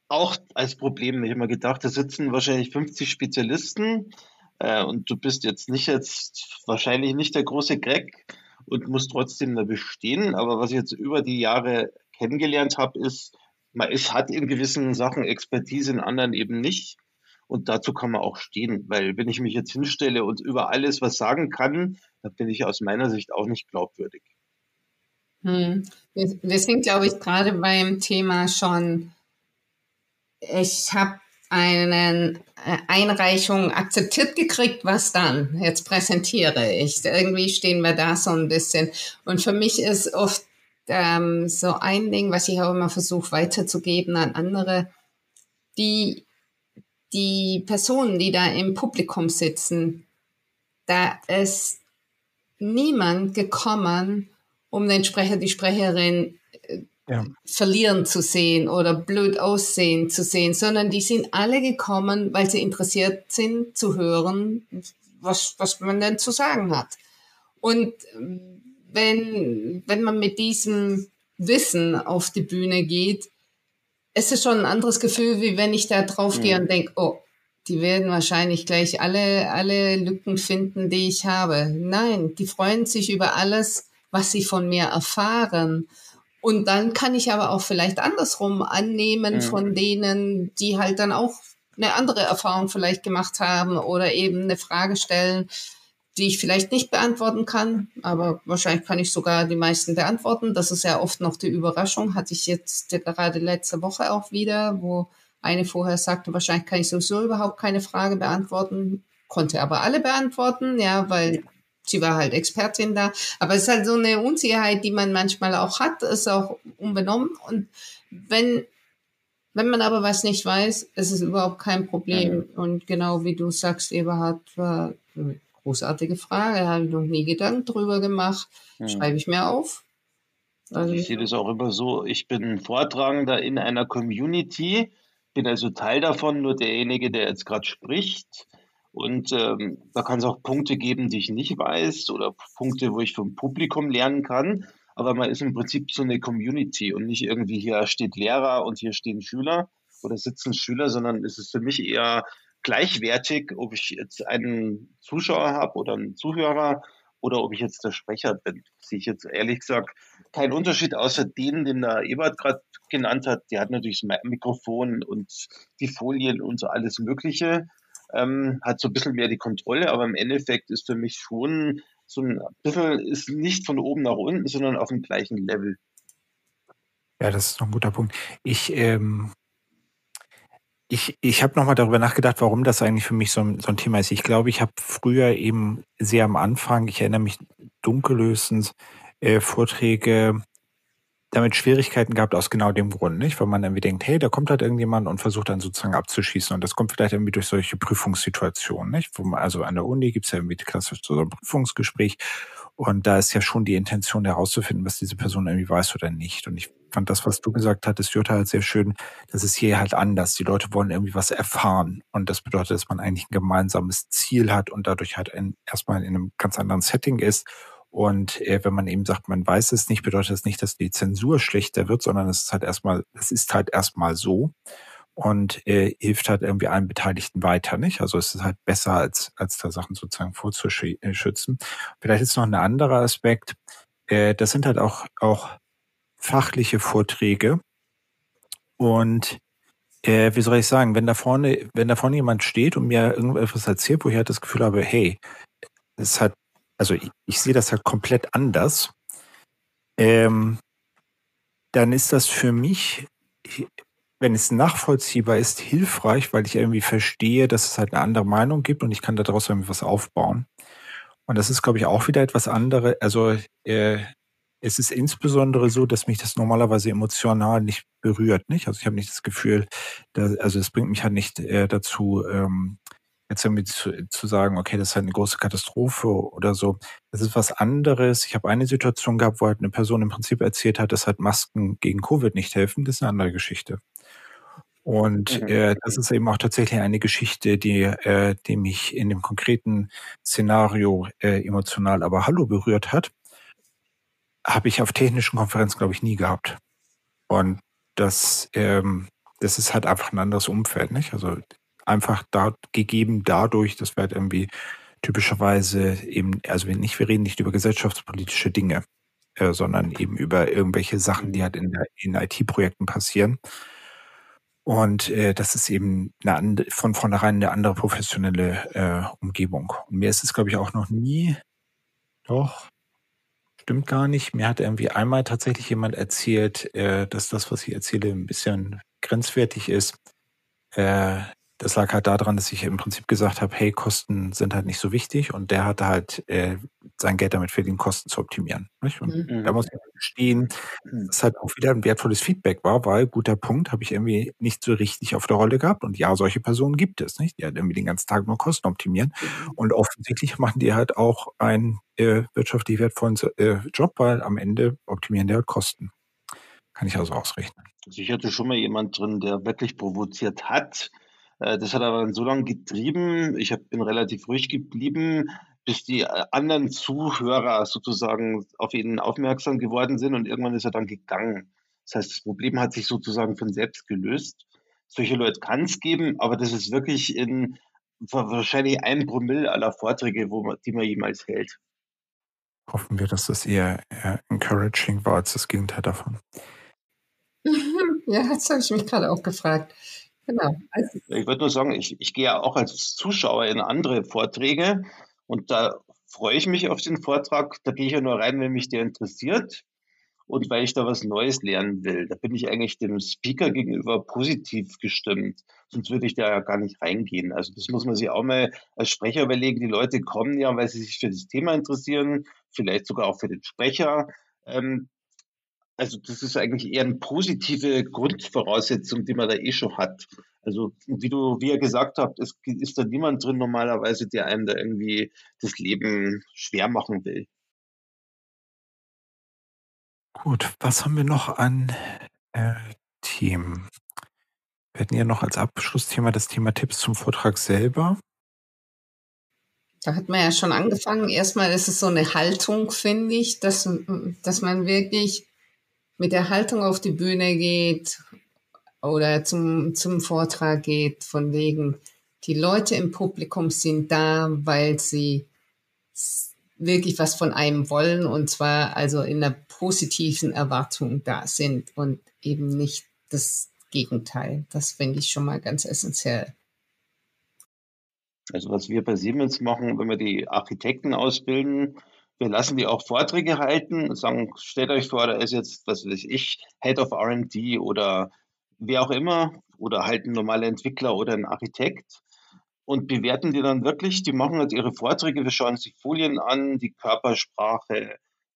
auch als Problem. Ich habe mir gedacht, da sitzen wahrscheinlich 50 Spezialisten äh, und du bist jetzt nicht jetzt wahrscheinlich nicht der große Greg und musst trotzdem da bestehen. Aber was ich jetzt über die Jahre kennengelernt habe, ist, man ist, hat in gewissen Sachen Expertise, in anderen eben nicht. Und dazu kann man auch stehen, weil wenn ich mich jetzt hinstelle und über alles was sagen kann, dann bin ich aus meiner Sicht auch nicht glaubwürdig. Hm. Wir, wir sind, glaube ich, gerade beim Thema schon. Ich habe eine äh, Einreichung akzeptiert gekriegt, was dann? Jetzt präsentiere ich. Irgendwie stehen wir da so ein bisschen. Und für mich ist oft ähm, so ein Ding, was ich auch immer versuche weiterzugeben an andere, die, die Personen, die da im Publikum sitzen, da ist niemand gekommen, um den Sprecher, die Sprecherin äh, ja. verlieren zu sehen oder blöd aussehen zu sehen, sondern die sind alle gekommen, weil sie interessiert sind zu hören, was, was man denn zu sagen hat. Und wenn, wenn man mit diesem Wissen auf die Bühne geht, ist es schon ein anderes Gefühl, wie wenn ich da drauf mhm. gehe und denke, oh, die werden wahrscheinlich gleich alle, alle Lücken finden, die ich habe. Nein, die freuen sich über alles, was sie von mir erfahren. Und dann kann ich aber auch vielleicht andersrum annehmen mhm. von denen, die halt dann auch eine andere Erfahrung vielleicht gemacht haben oder eben eine Frage stellen, die ich vielleicht nicht beantworten kann, aber wahrscheinlich kann ich sogar die meisten beantworten. Das ist ja oft noch die Überraschung, hatte ich jetzt gerade letzte Woche auch wieder, wo eine vorher sagte, wahrscheinlich kann ich sowieso überhaupt keine Frage beantworten, konnte aber alle beantworten, ja, weil sie war halt Expertin da. Aber es ist halt so eine Unsicherheit, die man manchmal auch hat, ist auch unbenommen. Und wenn, wenn man aber was nicht weiß, ist es überhaupt kein Problem. Mhm. Und genau wie du sagst, Eberhard, war eine großartige Frage, habe ich noch nie Gedanken drüber gemacht. Mhm. Schreibe ich mir auf. Also ich sehe das auch immer so, ich bin Vortragender in einer Community, bin also Teil davon, nur derjenige, der jetzt gerade spricht, und ähm, da kann es auch Punkte geben, die ich nicht weiß oder Punkte, wo ich vom Publikum lernen kann. Aber man ist im Prinzip so eine Community und nicht irgendwie hier steht Lehrer und hier stehen Schüler oder sitzen Schüler, sondern es ist für mich eher gleichwertig, ob ich jetzt einen Zuschauer habe oder einen Zuhörer oder ob ich jetzt der Sprecher bin. Sehe ich jetzt ehrlich gesagt keinen Unterschied außer den, den der Ebert gerade genannt hat. Der hat natürlich das Mikrofon und die Folien und so alles Mögliche ähm, hat so ein bisschen mehr die Kontrolle, aber im Endeffekt ist für mich schon so ein bisschen, ist nicht von oben nach unten, sondern auf dem gleichen Level. Ja, das ist noch ein guter Punkt. Ich, ähm, ich, ich habe nochmal darüber nachgedacht, warum das eigentlich für mich so ein, so ein Thema ist. Ich glaube, ich habe früher eben sehr am Anfang, ich erinnere mich dunkellösens, äh, Vorträge damit Schwierigkeiten gehabt aus genau dem Grund, nicht? Weil man irgendwie denkt, hey, da kommt halt irgendjemand und versucht dann sozusagen abzuschießen. Und das kommt vielleicht irgendwie durch solche Prüfungssituationen, nicht? Man, also an der Uni gibt's ja irgendwie klassisch so ein Prüfungsgespräch. Und da ist ja schon die Intention herauszufinden, was diese Person irgendwie weiß oder nicht. Und ich fand das, was du gesagt hattest, Jutta, halt sehr schön. Das ist hier halt anders. Die Leute wollen irgendwie was erfahren. Und das bedeutet, dass man eigentlich ein gemeinsames Ziel hat und dadurch halt in, erstmal in einem ganz anderen Setting ist und äh, wenn man eben sagt, man weiß es nicht, bedeutet das nicht, dass die Zensur schlechter wird, sondern es ist halt erstmal, es ist halt erstmal so und äh, hilft halt irgendwie allen Beteiligten weiter, nicht? Also es ist halt besser, als, als da Sachen sozusagen vorzuschützen. Vielleicht ist noch ein anderer Aspekt, äh, das sind halt auch, auch fachliche Vorträge und äh, wie soll ich sagen, wenn da vorne, wenn da vorne jemand steht und mir irgendetwas erzählt, wo ich halt das Gefühl habe, hey, es hat also ich, ich sehe das halt komplett anders, ähm, dann ist das für mich, wenn es nachvollziehbar ist, hilfreich, weil ich irgendwie verstehe, dass es halt eine andere Meinung gibt und ich kann daraus irgendwie was aufbauen. Und das ist, glaube ich, auch wieder etwas anderes. Also äh, es ist insbesondere so, dass mich das normalerweise emotional nicht berührt, nicht? Also ich habe nicht das Gefühl, dass, also es bringt mich halt nicht äh, dazu, ähm, jetzt irgendwie zu, zu sagen, okay, das ist halt eine große Katastrophe oder so. Das ist was anderes. Ich habe eine Situation gehabt, wo halt eine Person im Prinzip erzählt hat, dass halt Masken gegen Covid nicht helfen. Das ist eine andere Geschichte. Und mhm. äh, das ist eben auch tatsächlich eine Geschichte, die, äh, die mich in dem konkreten Szenario äh, emotional aber hallo berührt hat. Habe ich auf technischen Konferenzen, glaube ich, nie gehabt. Und das, ähm, das ist halt einfach ein anderes Umfeld, nicht? Also einfach da gegeben dadurch, dass wir halt irgendwie typischerweise eben, also wir nicht, wir reden nicht über gesellschaftspolitische Dinge, äh, sondern eben über irgendwelche Sachen, die halt in, in IT-Projekten passieren. Und äh, das ist eben eine von vornherein eine andere professionelle äh, Umgebung. Und mir ist es, glaube ich, auch noch nie, doch, stimmt gar nicht. Mir hat irgendwie einmal tatsächlich jemand erzählt, äh, dass das, was ich erzähle, ein bisschen grenzwertig ist. Äh, das lag halt daran, dass ich im Prinzip gesagt habe, hey, Kosten sind halt nicht so wichtig und der hatte halt äh, sein Geld damit verdient, Kosten zu optimieren. Nicht? Und mhm. da muss ich gestehen, mhm. dass halt auch wieder ein wertvolles Feedback war, weil, guter Punkt, habe ich irgendwie nicht so richtig auf der Rolle gehabt. Und ja, solche Personen gibt es, nicht? Die halt irgendwie den ganzen Tag nur Kosten optimieren. Mhm. Und offensichtlich machen die halt auch einen äh, wirtschaftlich wertvollen äh, Job, weil am Ende optimieren die halt Kosten. Kann ich also ausrechnen. Also ich hatte schon mal jemand drin, der wirklich provoziert hat, das hat aber so lange getrieben. Ich hab, bin relativ ruhig geblieben, bis die äh, anderen Zuhörer sozusagen auf ihn aufmerksam geworden sind und irgendwann ist er dann gegangen. Das heißt, das Problem hat sich sozusagen von selbst gelöst. Solche Leute kann es geben, aber das ist wirklich in wahrscheinlich ein Promille aller Vorträge, wo man, die man jemals hält. Hoffen wir, dass das eher, eher encouraging war als das Gegenteil davon. [laughs] Ja, das habe ich mich gerade auch gefragt. Genau. Also, ich würde nur sagen, ich, ich gehe ja auch als Zuschauer in andere Vorträge und da freue ich mich auf den Vortrag. Da gehe ich ja nur rein, wenn mich der interessiert und weil ich da was Neues lernen will. Da bin ich eigentlich dem Speaker gegenüber positiv gestimmt. Sonst würde ich da ja gar nicht reingehen. Also das muss man sich auch mal als Sprecher überlegen. Die Leute kommen ja, weil sie sich für das Thema interessieren, vielleicht sogar auch für den Sprecher. Ähm, also das ist eigentlich eher eine positive Grundvoraussetzung, die man da eh schon hat. Also wie du, wie ihr gesagt habt, es ist da niemand drin normalerweise, der einem da irgendwie das Leben schwer machen will. Gut, was haben wir noch an äh, Themen? Wir hatten ja noch als Abschlussthema das Thema Tipps zum Vortrag selber. Da hat man ja schon angefangen. Erstmal ist es so eine Haltung, finde ich, dass, dass man wirklich mit der Haltung auf die Bühne geht oder zum, zum Vortrag geht, von wegen, die Leute im Publikum sind da, weil sie wirklich was von einem wollen und zwar also in einer positiven Erwartung da sind und eben nicht das Gegenteil. Das finde ich schon mal ganz essentiell. Also was wir bei Siemens machen, wenn wir die Architekten ausbilden, wir lassen die auch Vorträge halten, sagen, stellt euch vor, da ist jetzt, was weiß ich, Head of R&D oder wer auch immer oder halt ein normaler Entwickler oder ein Architekt und bewerten die dann wirklich. Die machen jetzt ihre Vorträge, wir schauen uns die Folien an, die Körpersprache,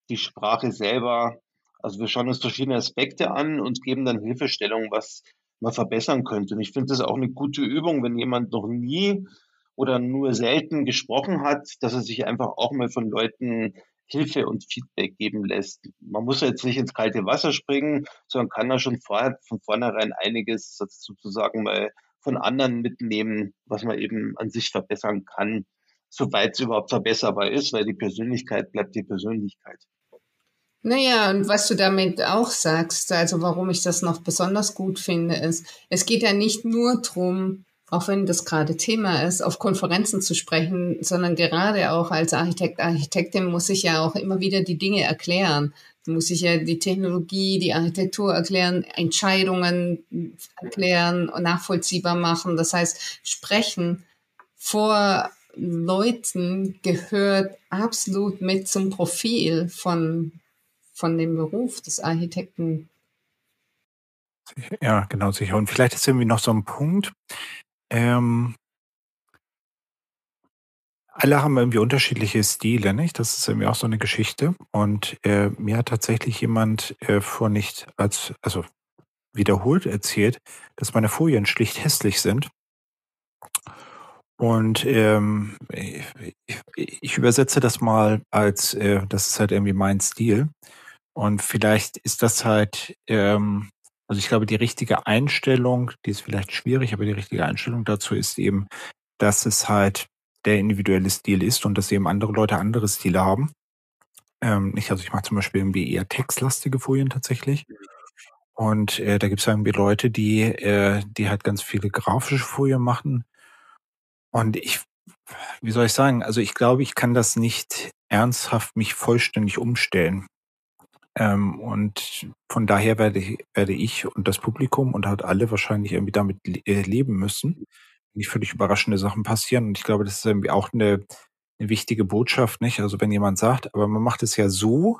die Sprache selber. Also wir schauen uns verschiedene Aspekte an und geben dann Hilfestellungen, was man verbessern könnte. Und ich finde das auch eine gute Übung, wenn jemand noch nie oder nur selten gesprochen hat, dass er sich einfach auch mal von Leuten Hilfe und Feedback geben lässt. Man muss jetzt nicht ins kalte Wasser springen, sondern kann da schon vorher, von vornherein einiges sozusagen mal von anderen mitnehmen, was man eben an sich verbessern kann, soweit es überhaupt verbesserbar ist, weil die Persönlichkeit bleibt die Persönlichkeit. Naja, und was du damit auch sagst, also warum ich das noch besonders gut finde, ist, es geht ja nicht nur darum, auch wenn das gerade Thema ist, auf Konferenzen zu sprechen, sondern gerade auch als Architekt, Architektin muss ich ja auch immer wieder die Dinge erklären. Muss ich ja die Technologie, die Architektur erklären, Entscheidungen erklären und nachvollziehbar machen. Das heißt, sprechen vor Leuten gehört absolut mit zum Profil von, von dem Beruf des Architekten. Ja, genau, sicher. Und vielleicht ist irgendwie noch so ein Punkt, ähm, alle haben irgendwie unterschiedliche Stile, nicht? Das ist irgendwie auch so eine Geschichte. Und äh, mir hat tatsächlich jemand äh, vor nicht als, also wiederholt erzählt, dass meine Folien schlicht hässlich sind. Und ähm, ich, ich übersetze das mal als, äh, das ist halt irgendwie mein Stil. Und vielleicht ist das halt ähm, also ich glaube, die richtige Einstellung, die ist vielleicht schwierig, aber die richtige Einstellung dazu ist eben, dass es halt der individuelle Stil ist und dass eben andere Leute andere Stile haben. Ähm, nicht, also ich mache zum Beispiel irgendwie eher textlastige Folien tatsächlich. Und äh, da gibt es irgendwie Leute, die, äh, die halt ganz viele grafische Folien machen. Und ich, wie soll ich sagen, also ich glaube, ich kann das nicht ernsthaft mich vollständig umstellen. Ähm, und von daher werde ich, werde ich und das Publikum und halt alle wahrscheinlich irgendwie damit äh, leben müssen. Nicht völlig überraschende Sachen passieren. Und ich glaube, das ist irgendwie auch eine, eine wichtige Botschaft, nicht? Also wenn jemand sagt, aber man macht es ja so,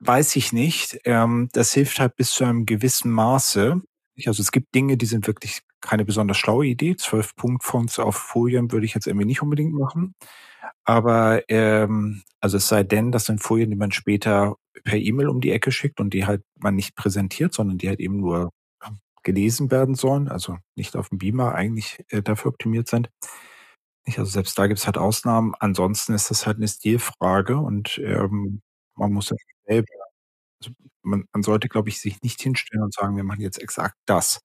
weiß ich nicht. Ähm, das hilft halt bis zu einem gewissen Maße. Also es gibt Dinge, die sind wirklich keine besonders schlaue Idee. Zwölf Punktfonts auf Folien würde ich jetzt irgendwie nicht unbedingt machen. Aber ähm, also es sei denn, das sind Folien, die man später per E-Mail um die Ecke schickt und die halt man nicht präsentiert, sondern die halt eben nur gelesen werden sollen, also nicht auf dem Beamer eigentlich äh, dafür optimiert sind. Also selbst da gibt es halt Ausnahmen. Ansonsten ist das halt eine Stilfrage und ähm, man muss das selber, also man, man sollte, glaube ich, sich nicht hinstellen und sagen, wir machen jetzt exakt das.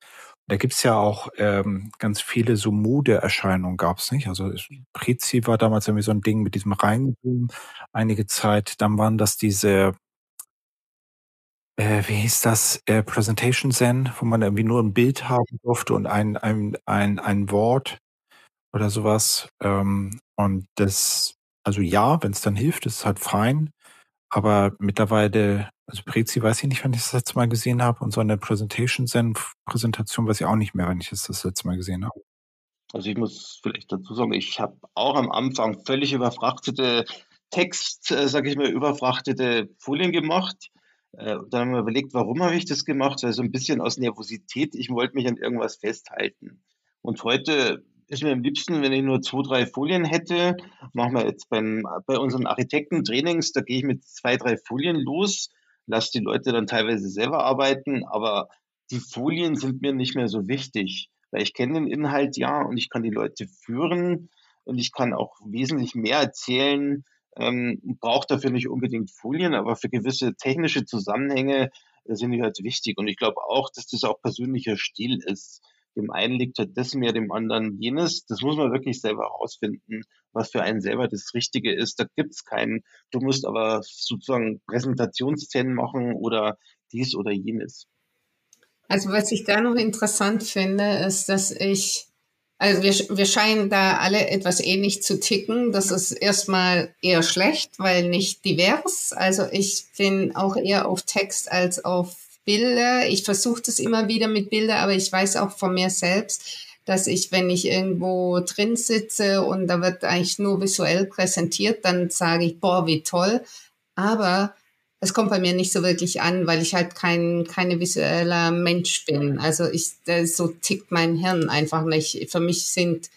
Da gibt's ja auch ähm, ganz viele so Modeerscheinungen gab's nicht. Also Prezi war damals irgendwie so ein Ding mit diesem Reinboom einige Zeit. Dann waren das diese, äh, wie hieß das, äh, Presentation Zen, wo man irgendwie nur ein Bild haben durfte und ein, ein, ein, ein Wort oder sowas. Ähm, und das, also ja, wenn es dann hilft, ist halt fein. Aber mittlerweile, also Prezi weiß ich nicht, wann ich das letzte Mal gesehen habe. Und so eine Presentation Zen Präsentation weiß ich auch nicht mehr, wann ich es das letzte Mal gesehen habe. Also ich muss vielleicht dazu sagen, ich habe auch am Anfang völlig überfrachtete Text, äh, sage ich mal, überfrachtete Folien gemacht. Äh, dann haben wir überlegt, warum habe ich das gemacht? Weil so ein bisschen aus Nervosität, ich wollte mich an irgendwas festhalten. Und heute ist mir am liebsten, wenn ich nur zwei, drei Folien hätte. Machen wir jetzt beim, bei unseren Architektentrainings, da gehe ich mit zwei, drei Folien los, lasse die Leute dann teilweise selber arbeiten, aber die Folien sind mir nicht mehr so wichtig, weil ich kenne den Inhalt ja und ich kann die Leute führen und ich kann auch wesentlich mehr erzählen, ähm, brauche dafür nicht unbedingt Folien, aber für gewisse technische Zusammenhänge äh, sind die halt wichtig. Und ich glaube auch, dass das auch persönlicher Stil ist. Dem einen liegt halt das mehr, dem anderen jenes. Das muss man wirklich selber herausfinden, was für einen selber das Richtige ist. Da gibt's keinen, du musst aber sozusagen Präsentationsszenen machen oder dies oder jenes. Also was ich da noch interessant finde, ist, dass ich, also wir, wir scheinen da alle etwas ähnlich zu ticken. Das ist erstmal eher schlecht, weil nicht divers. Also ich bin auch eher auf Text als auf Bilder. Ich versuche das immer wieder mit Bilder, aber ich weiß auch von mir selbst, dass ich, wenn ich irgendwo drin sitze und da wird eigentlich nur visuell präsentiert, dann sage ich, boah, wie toll. Aber es kommt bei mir nicht so wirklich an, weil ich halt kein keine visueller Mensch bin. Also ich so tickt mein Hirn einfach nicht. Für mich sind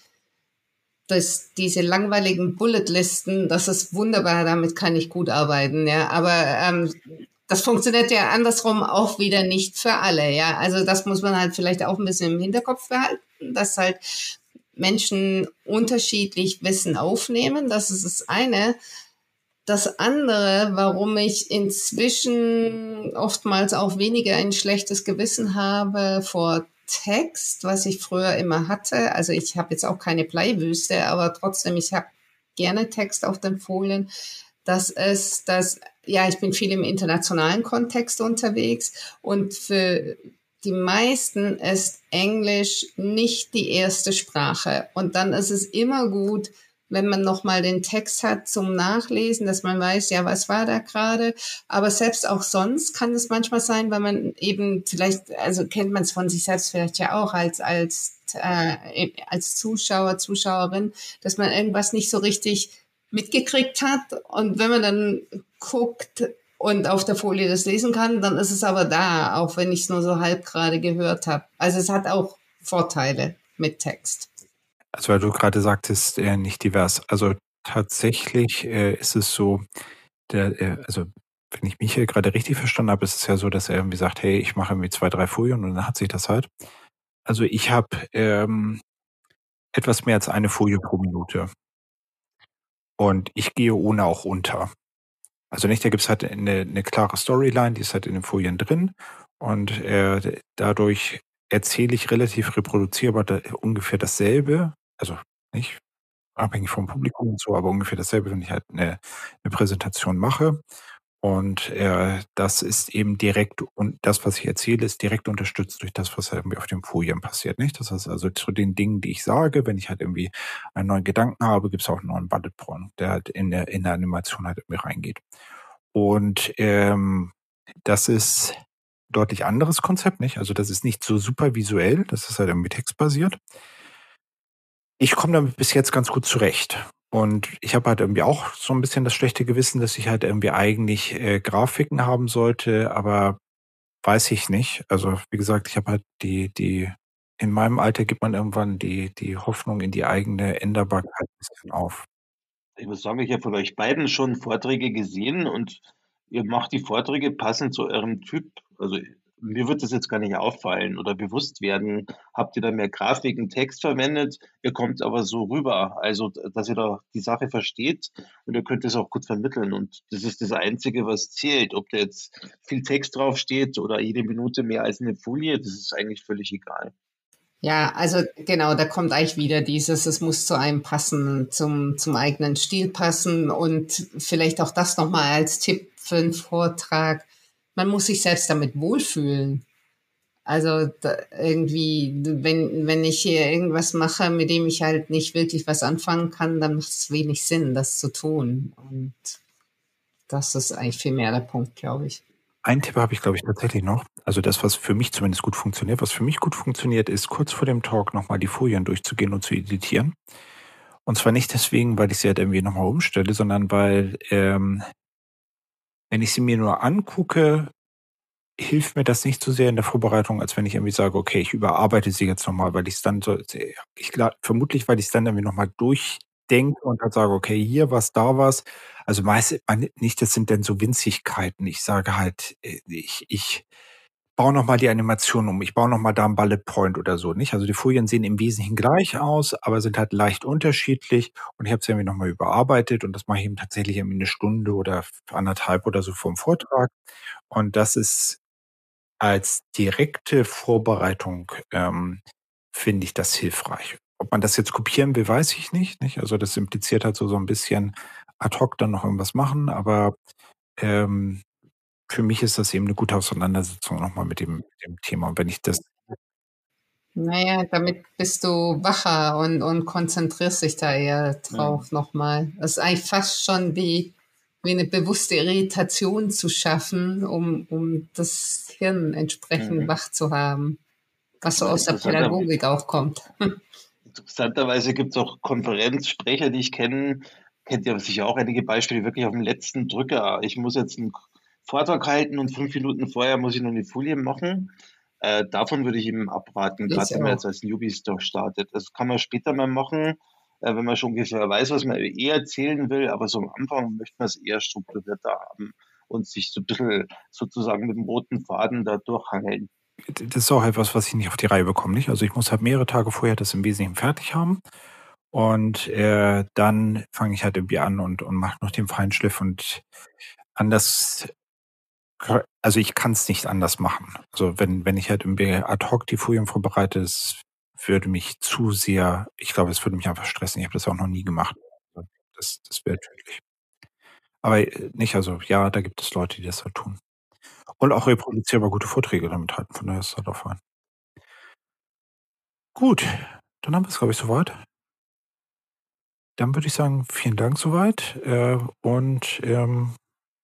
das, diese langweiligen Bulletlisten, das ist wunderbar, damit kann ich gut arbeiten, ja. Aber ähm, das funktioniert ja andersrum auch wieder nicht für alle, ja. Also das muss man halt vielleicht auch ein bisschen im Hinterkopf behalten, dass halt Menschen unterschiedlich Wissen aufnehmen. Das ist das eine. Das andere, warum ich inzwischen oftmals auch weniger ein schlechtes Gewissen habe vor Text, was ich früher immer hatte. Also ich habe jetzt auch keine Bleiwüste, aber trotzdem, ich habe gerne Text auf den Folien. Das ist das ja, ich bin viel im internationalen Kontext unterwegs und für die meisten ist Englisch nicht die erste Sprache. Und dann ist es immer gut, wenn man nochmal den Text hat zum Nachlesen, dass man weiß, ja, was war da gerade. Aber selbst auch sonst kann es manchmal sein, weil man eben vielleicht, also kennt man es von sich selbst vielleicht ja auch als, als, äh, als Zuschauer, Zuschauerin, dass man irgendwas nicht so richtig mitgekriegt hat. Und wenn man dann guckt und auf der Folie das lesen kann, dann ist es aber da, auch wenn ich es nur so halb gerade gehört habe. Also es hat auch Vorteile mit Text. Also weil du gerade sagtest, äh, nicht divers. Also tatsächlich äh, ist es so, der, äh, also wenn ich Michael gerade richtig verstanden habe, ist es ja so, dass er irgendwie sagt, hey, ich mache irgendwie zwei, drei Folien und dann hat sich das halt. Also ich habe ähm, etwas mehr als eine Folie pro Minute. Und ich gehe ohne auch unter. Also nicht, da gibt's halt eine, eine klare Storyline, die ist halt in den Folien drin. Und äh, dadurch erzähle ich relativ reproduzierbar da, ungefähr dasselbe. Also nicht abhängig vom Publikum und so, aber ungefähr dasselbe, wenn ich halt eine, eine Präsentation mache. Und äh, das ist eben direkt, und das, was ich erzähle, ist direkt unterstützt durch das, was irgendwie auf den Folien passiert. Nicht? Das heißt also zu den Dingen, die ich sage, wenn ich halt irgendwie einen neuen Gedanken habe, gibt es auch einen neuen Bullet Point, der halt in der, in der Animation halt irgendwie reingeht. Und ähm, das ist deutlich anderes Konzept, nicht? Also das ist nicht so super visuell, das ist halt irgendwie textbasiert. Ich komme damit bis jetzt ganz gut zurecht. Und ich habe halt irgendwie auch so ein bisschen das schlechte Gewissen, dass ich halt irgendwie eigentlich äh, Grafiken haben sollte, aber weiß ich nicht. Also wie gesagt, ich habe halt die, die in meinem Alter gibt man irgendwann die, die Hoffnung in die eigene Änderbarkeit ein bisschen auf. Ich muss sagen, ich habe von euch beiden schon Vorträge gesehen und ihr macht die Vorträge passend zu eurem Typ. Also mir wird das jetzt gar nicht auffallen oder bewusst werden. Habt ihr da mehr Grafiken, Text verwendet? Ihr kommt aber so rüber, also dass ihr da die Sache versteht und ihr könnt es auch gut vermitteln. Und das ist das Einzige, was zählt. Ob da jetzt viel Text draufsteht oder jede Minute mehr als eine Folie, das ist eigentlich völlig egal. Ja, also genau, da kommt eigentlich wieder dieses, es muss zu einem passen, zum, zum eigenen Stil passen und vielleicht auch das nochmal als Tipp für einen Vortrag man muss sich selbst damit wohlfühlen. Also irgendwie, wenn, wenn ich hier irgendwas mache, mit dem ich halt nicht wirklich was anfangen kann, dann macht es wenig Sinn, das zu tun. Und das ist eigentlich viel mehr der Punkt, glaube ich. Ein Tipp habe ich, glaube ich, tatsächlich noch. Also das, was für mich zumindest gut funktioniert. Was für mich gut funktioniert, ist kurz vor dem Talk nochmal die Folien durchzugehen und zu editieren. Und zwar nicht deswegen, weil ich sie halt irgendwie nochmal umstelle, sondern weil ähm, wenn ich sie mir nur angucke, hilft mir das nicht so sehr in der Vorbereitung, als wenn ich irgendwie sage, okay, ich überarbeite sie jetzt nochmal, weil ich es dann so, ich vermutlich, weil ich es dann irgendwie nochmal durchdenke und dann sage, okay, hier was, da was. Also meist, nicht, das sind dann so Winzigkeiten. Ich sage halt, äh, ich, ich baue nochmal die Animation um, ich baue nochmal da einen Bullet Point oder so, nicht? Also die Folien sehen im Wesentlichen gleich aus, aber sind halt leicht unterschiedlich und ich habe es irgendwie nochmal überarbeitet und das mache ich eben tatsächlich irgendwie eine Stunde oder anderthalb oder so vom Vortrag. Und das ist als direkte Vorbereitung, ähm, finde ich das hilfreich. Ob man das jetzt kopieren will, weiß ich nicht, nicht? Also das impliziert halt so, so ein bisschen ad hoc dann noch irgendwas machen, aber ähm, für mich ist das eben eine gute Auseinandersetzung nochmal mit dem, mit dem Thema. Und wenn ich das naja, damit bist du wacher und, und konzentrierst dich da eher drauf ja. nochmal. Das ist eigentlich fast schon wie, wie eine bewusste Irritation zu schaffen, um, um das Hirn entsprechend mhm. wach zu haben. Was so aus der Pädagogik auch kommt. Interessanterweise gibt es auch Konferenzsprecher, die ich kenne, kennt ihr sicher auch einige Beispiele, wirklich auf dem letzten Drücker. Ich muss jetzt einen Vortrag halten und fünf Minuten vorher muss ich noch eine Folie machen. Äh, davon würde ich ihm abraten, gerade wenn man jetzt als Newbies durchstartet. Das kann man später mal machen, äh, wenn man schon ungefähr weiß, was man eh erzählen will, aber so am Anfang möchte man es eher strukturierter haben und sich so ein bisschen sozusagen mit dem roten Faden da durchhangeln. Das ist auch etwas, was ich nicht auf die Reihe bekomme. Nicht? Also ich muss halt mehrere Tage vorher das im Wesentlichen fertig haben. Und äh, dann fange ich halt irgendwie an und, und mache noch den Feinschliff und anders also ich kann es nicht anders machen. Also wenn, wenn ich halt irgendwie ad hoc die Folien vorbereite, es würde mich zu sehr, ich glaube, es würde mich einfach stressen. Ich habe das auch noch nie gemacht. Das, das wäre tödlich. Aber äh, nicht, also ja, da gibt es Leute, die das halt tun. Und auch reproduzierbar gute Vorträge damit halten, von daher ist das auch fein. Gut, dann haben wir es, glaube ich, soweit. Dann würde ich sagen, vielen Dank soweit. Äh, und ähm,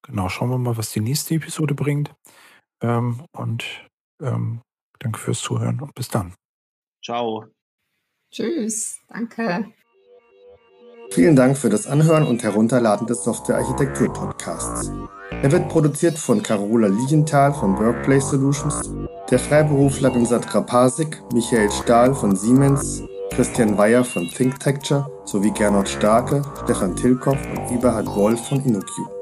Genau, schauen wir mal, was die nächste Episode bringt. Ähm, und ähm, danke fürs Zuhören und bis dann. Ciao. Tschüss. Danke. Vielen Dank für das Anhören und Herunterladen des Software-Architektur Podcasts. Er wird produziert von Carola Lienthal von Workplace Solutions, der Freiberuflerin Sandra Pasik, Michael Stahl von Siemens, Christian Weyer von ThinkTecture sowie Gernot Starke, Stefan Tilkoff und Eberhard Wolf von InnoQ.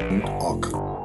org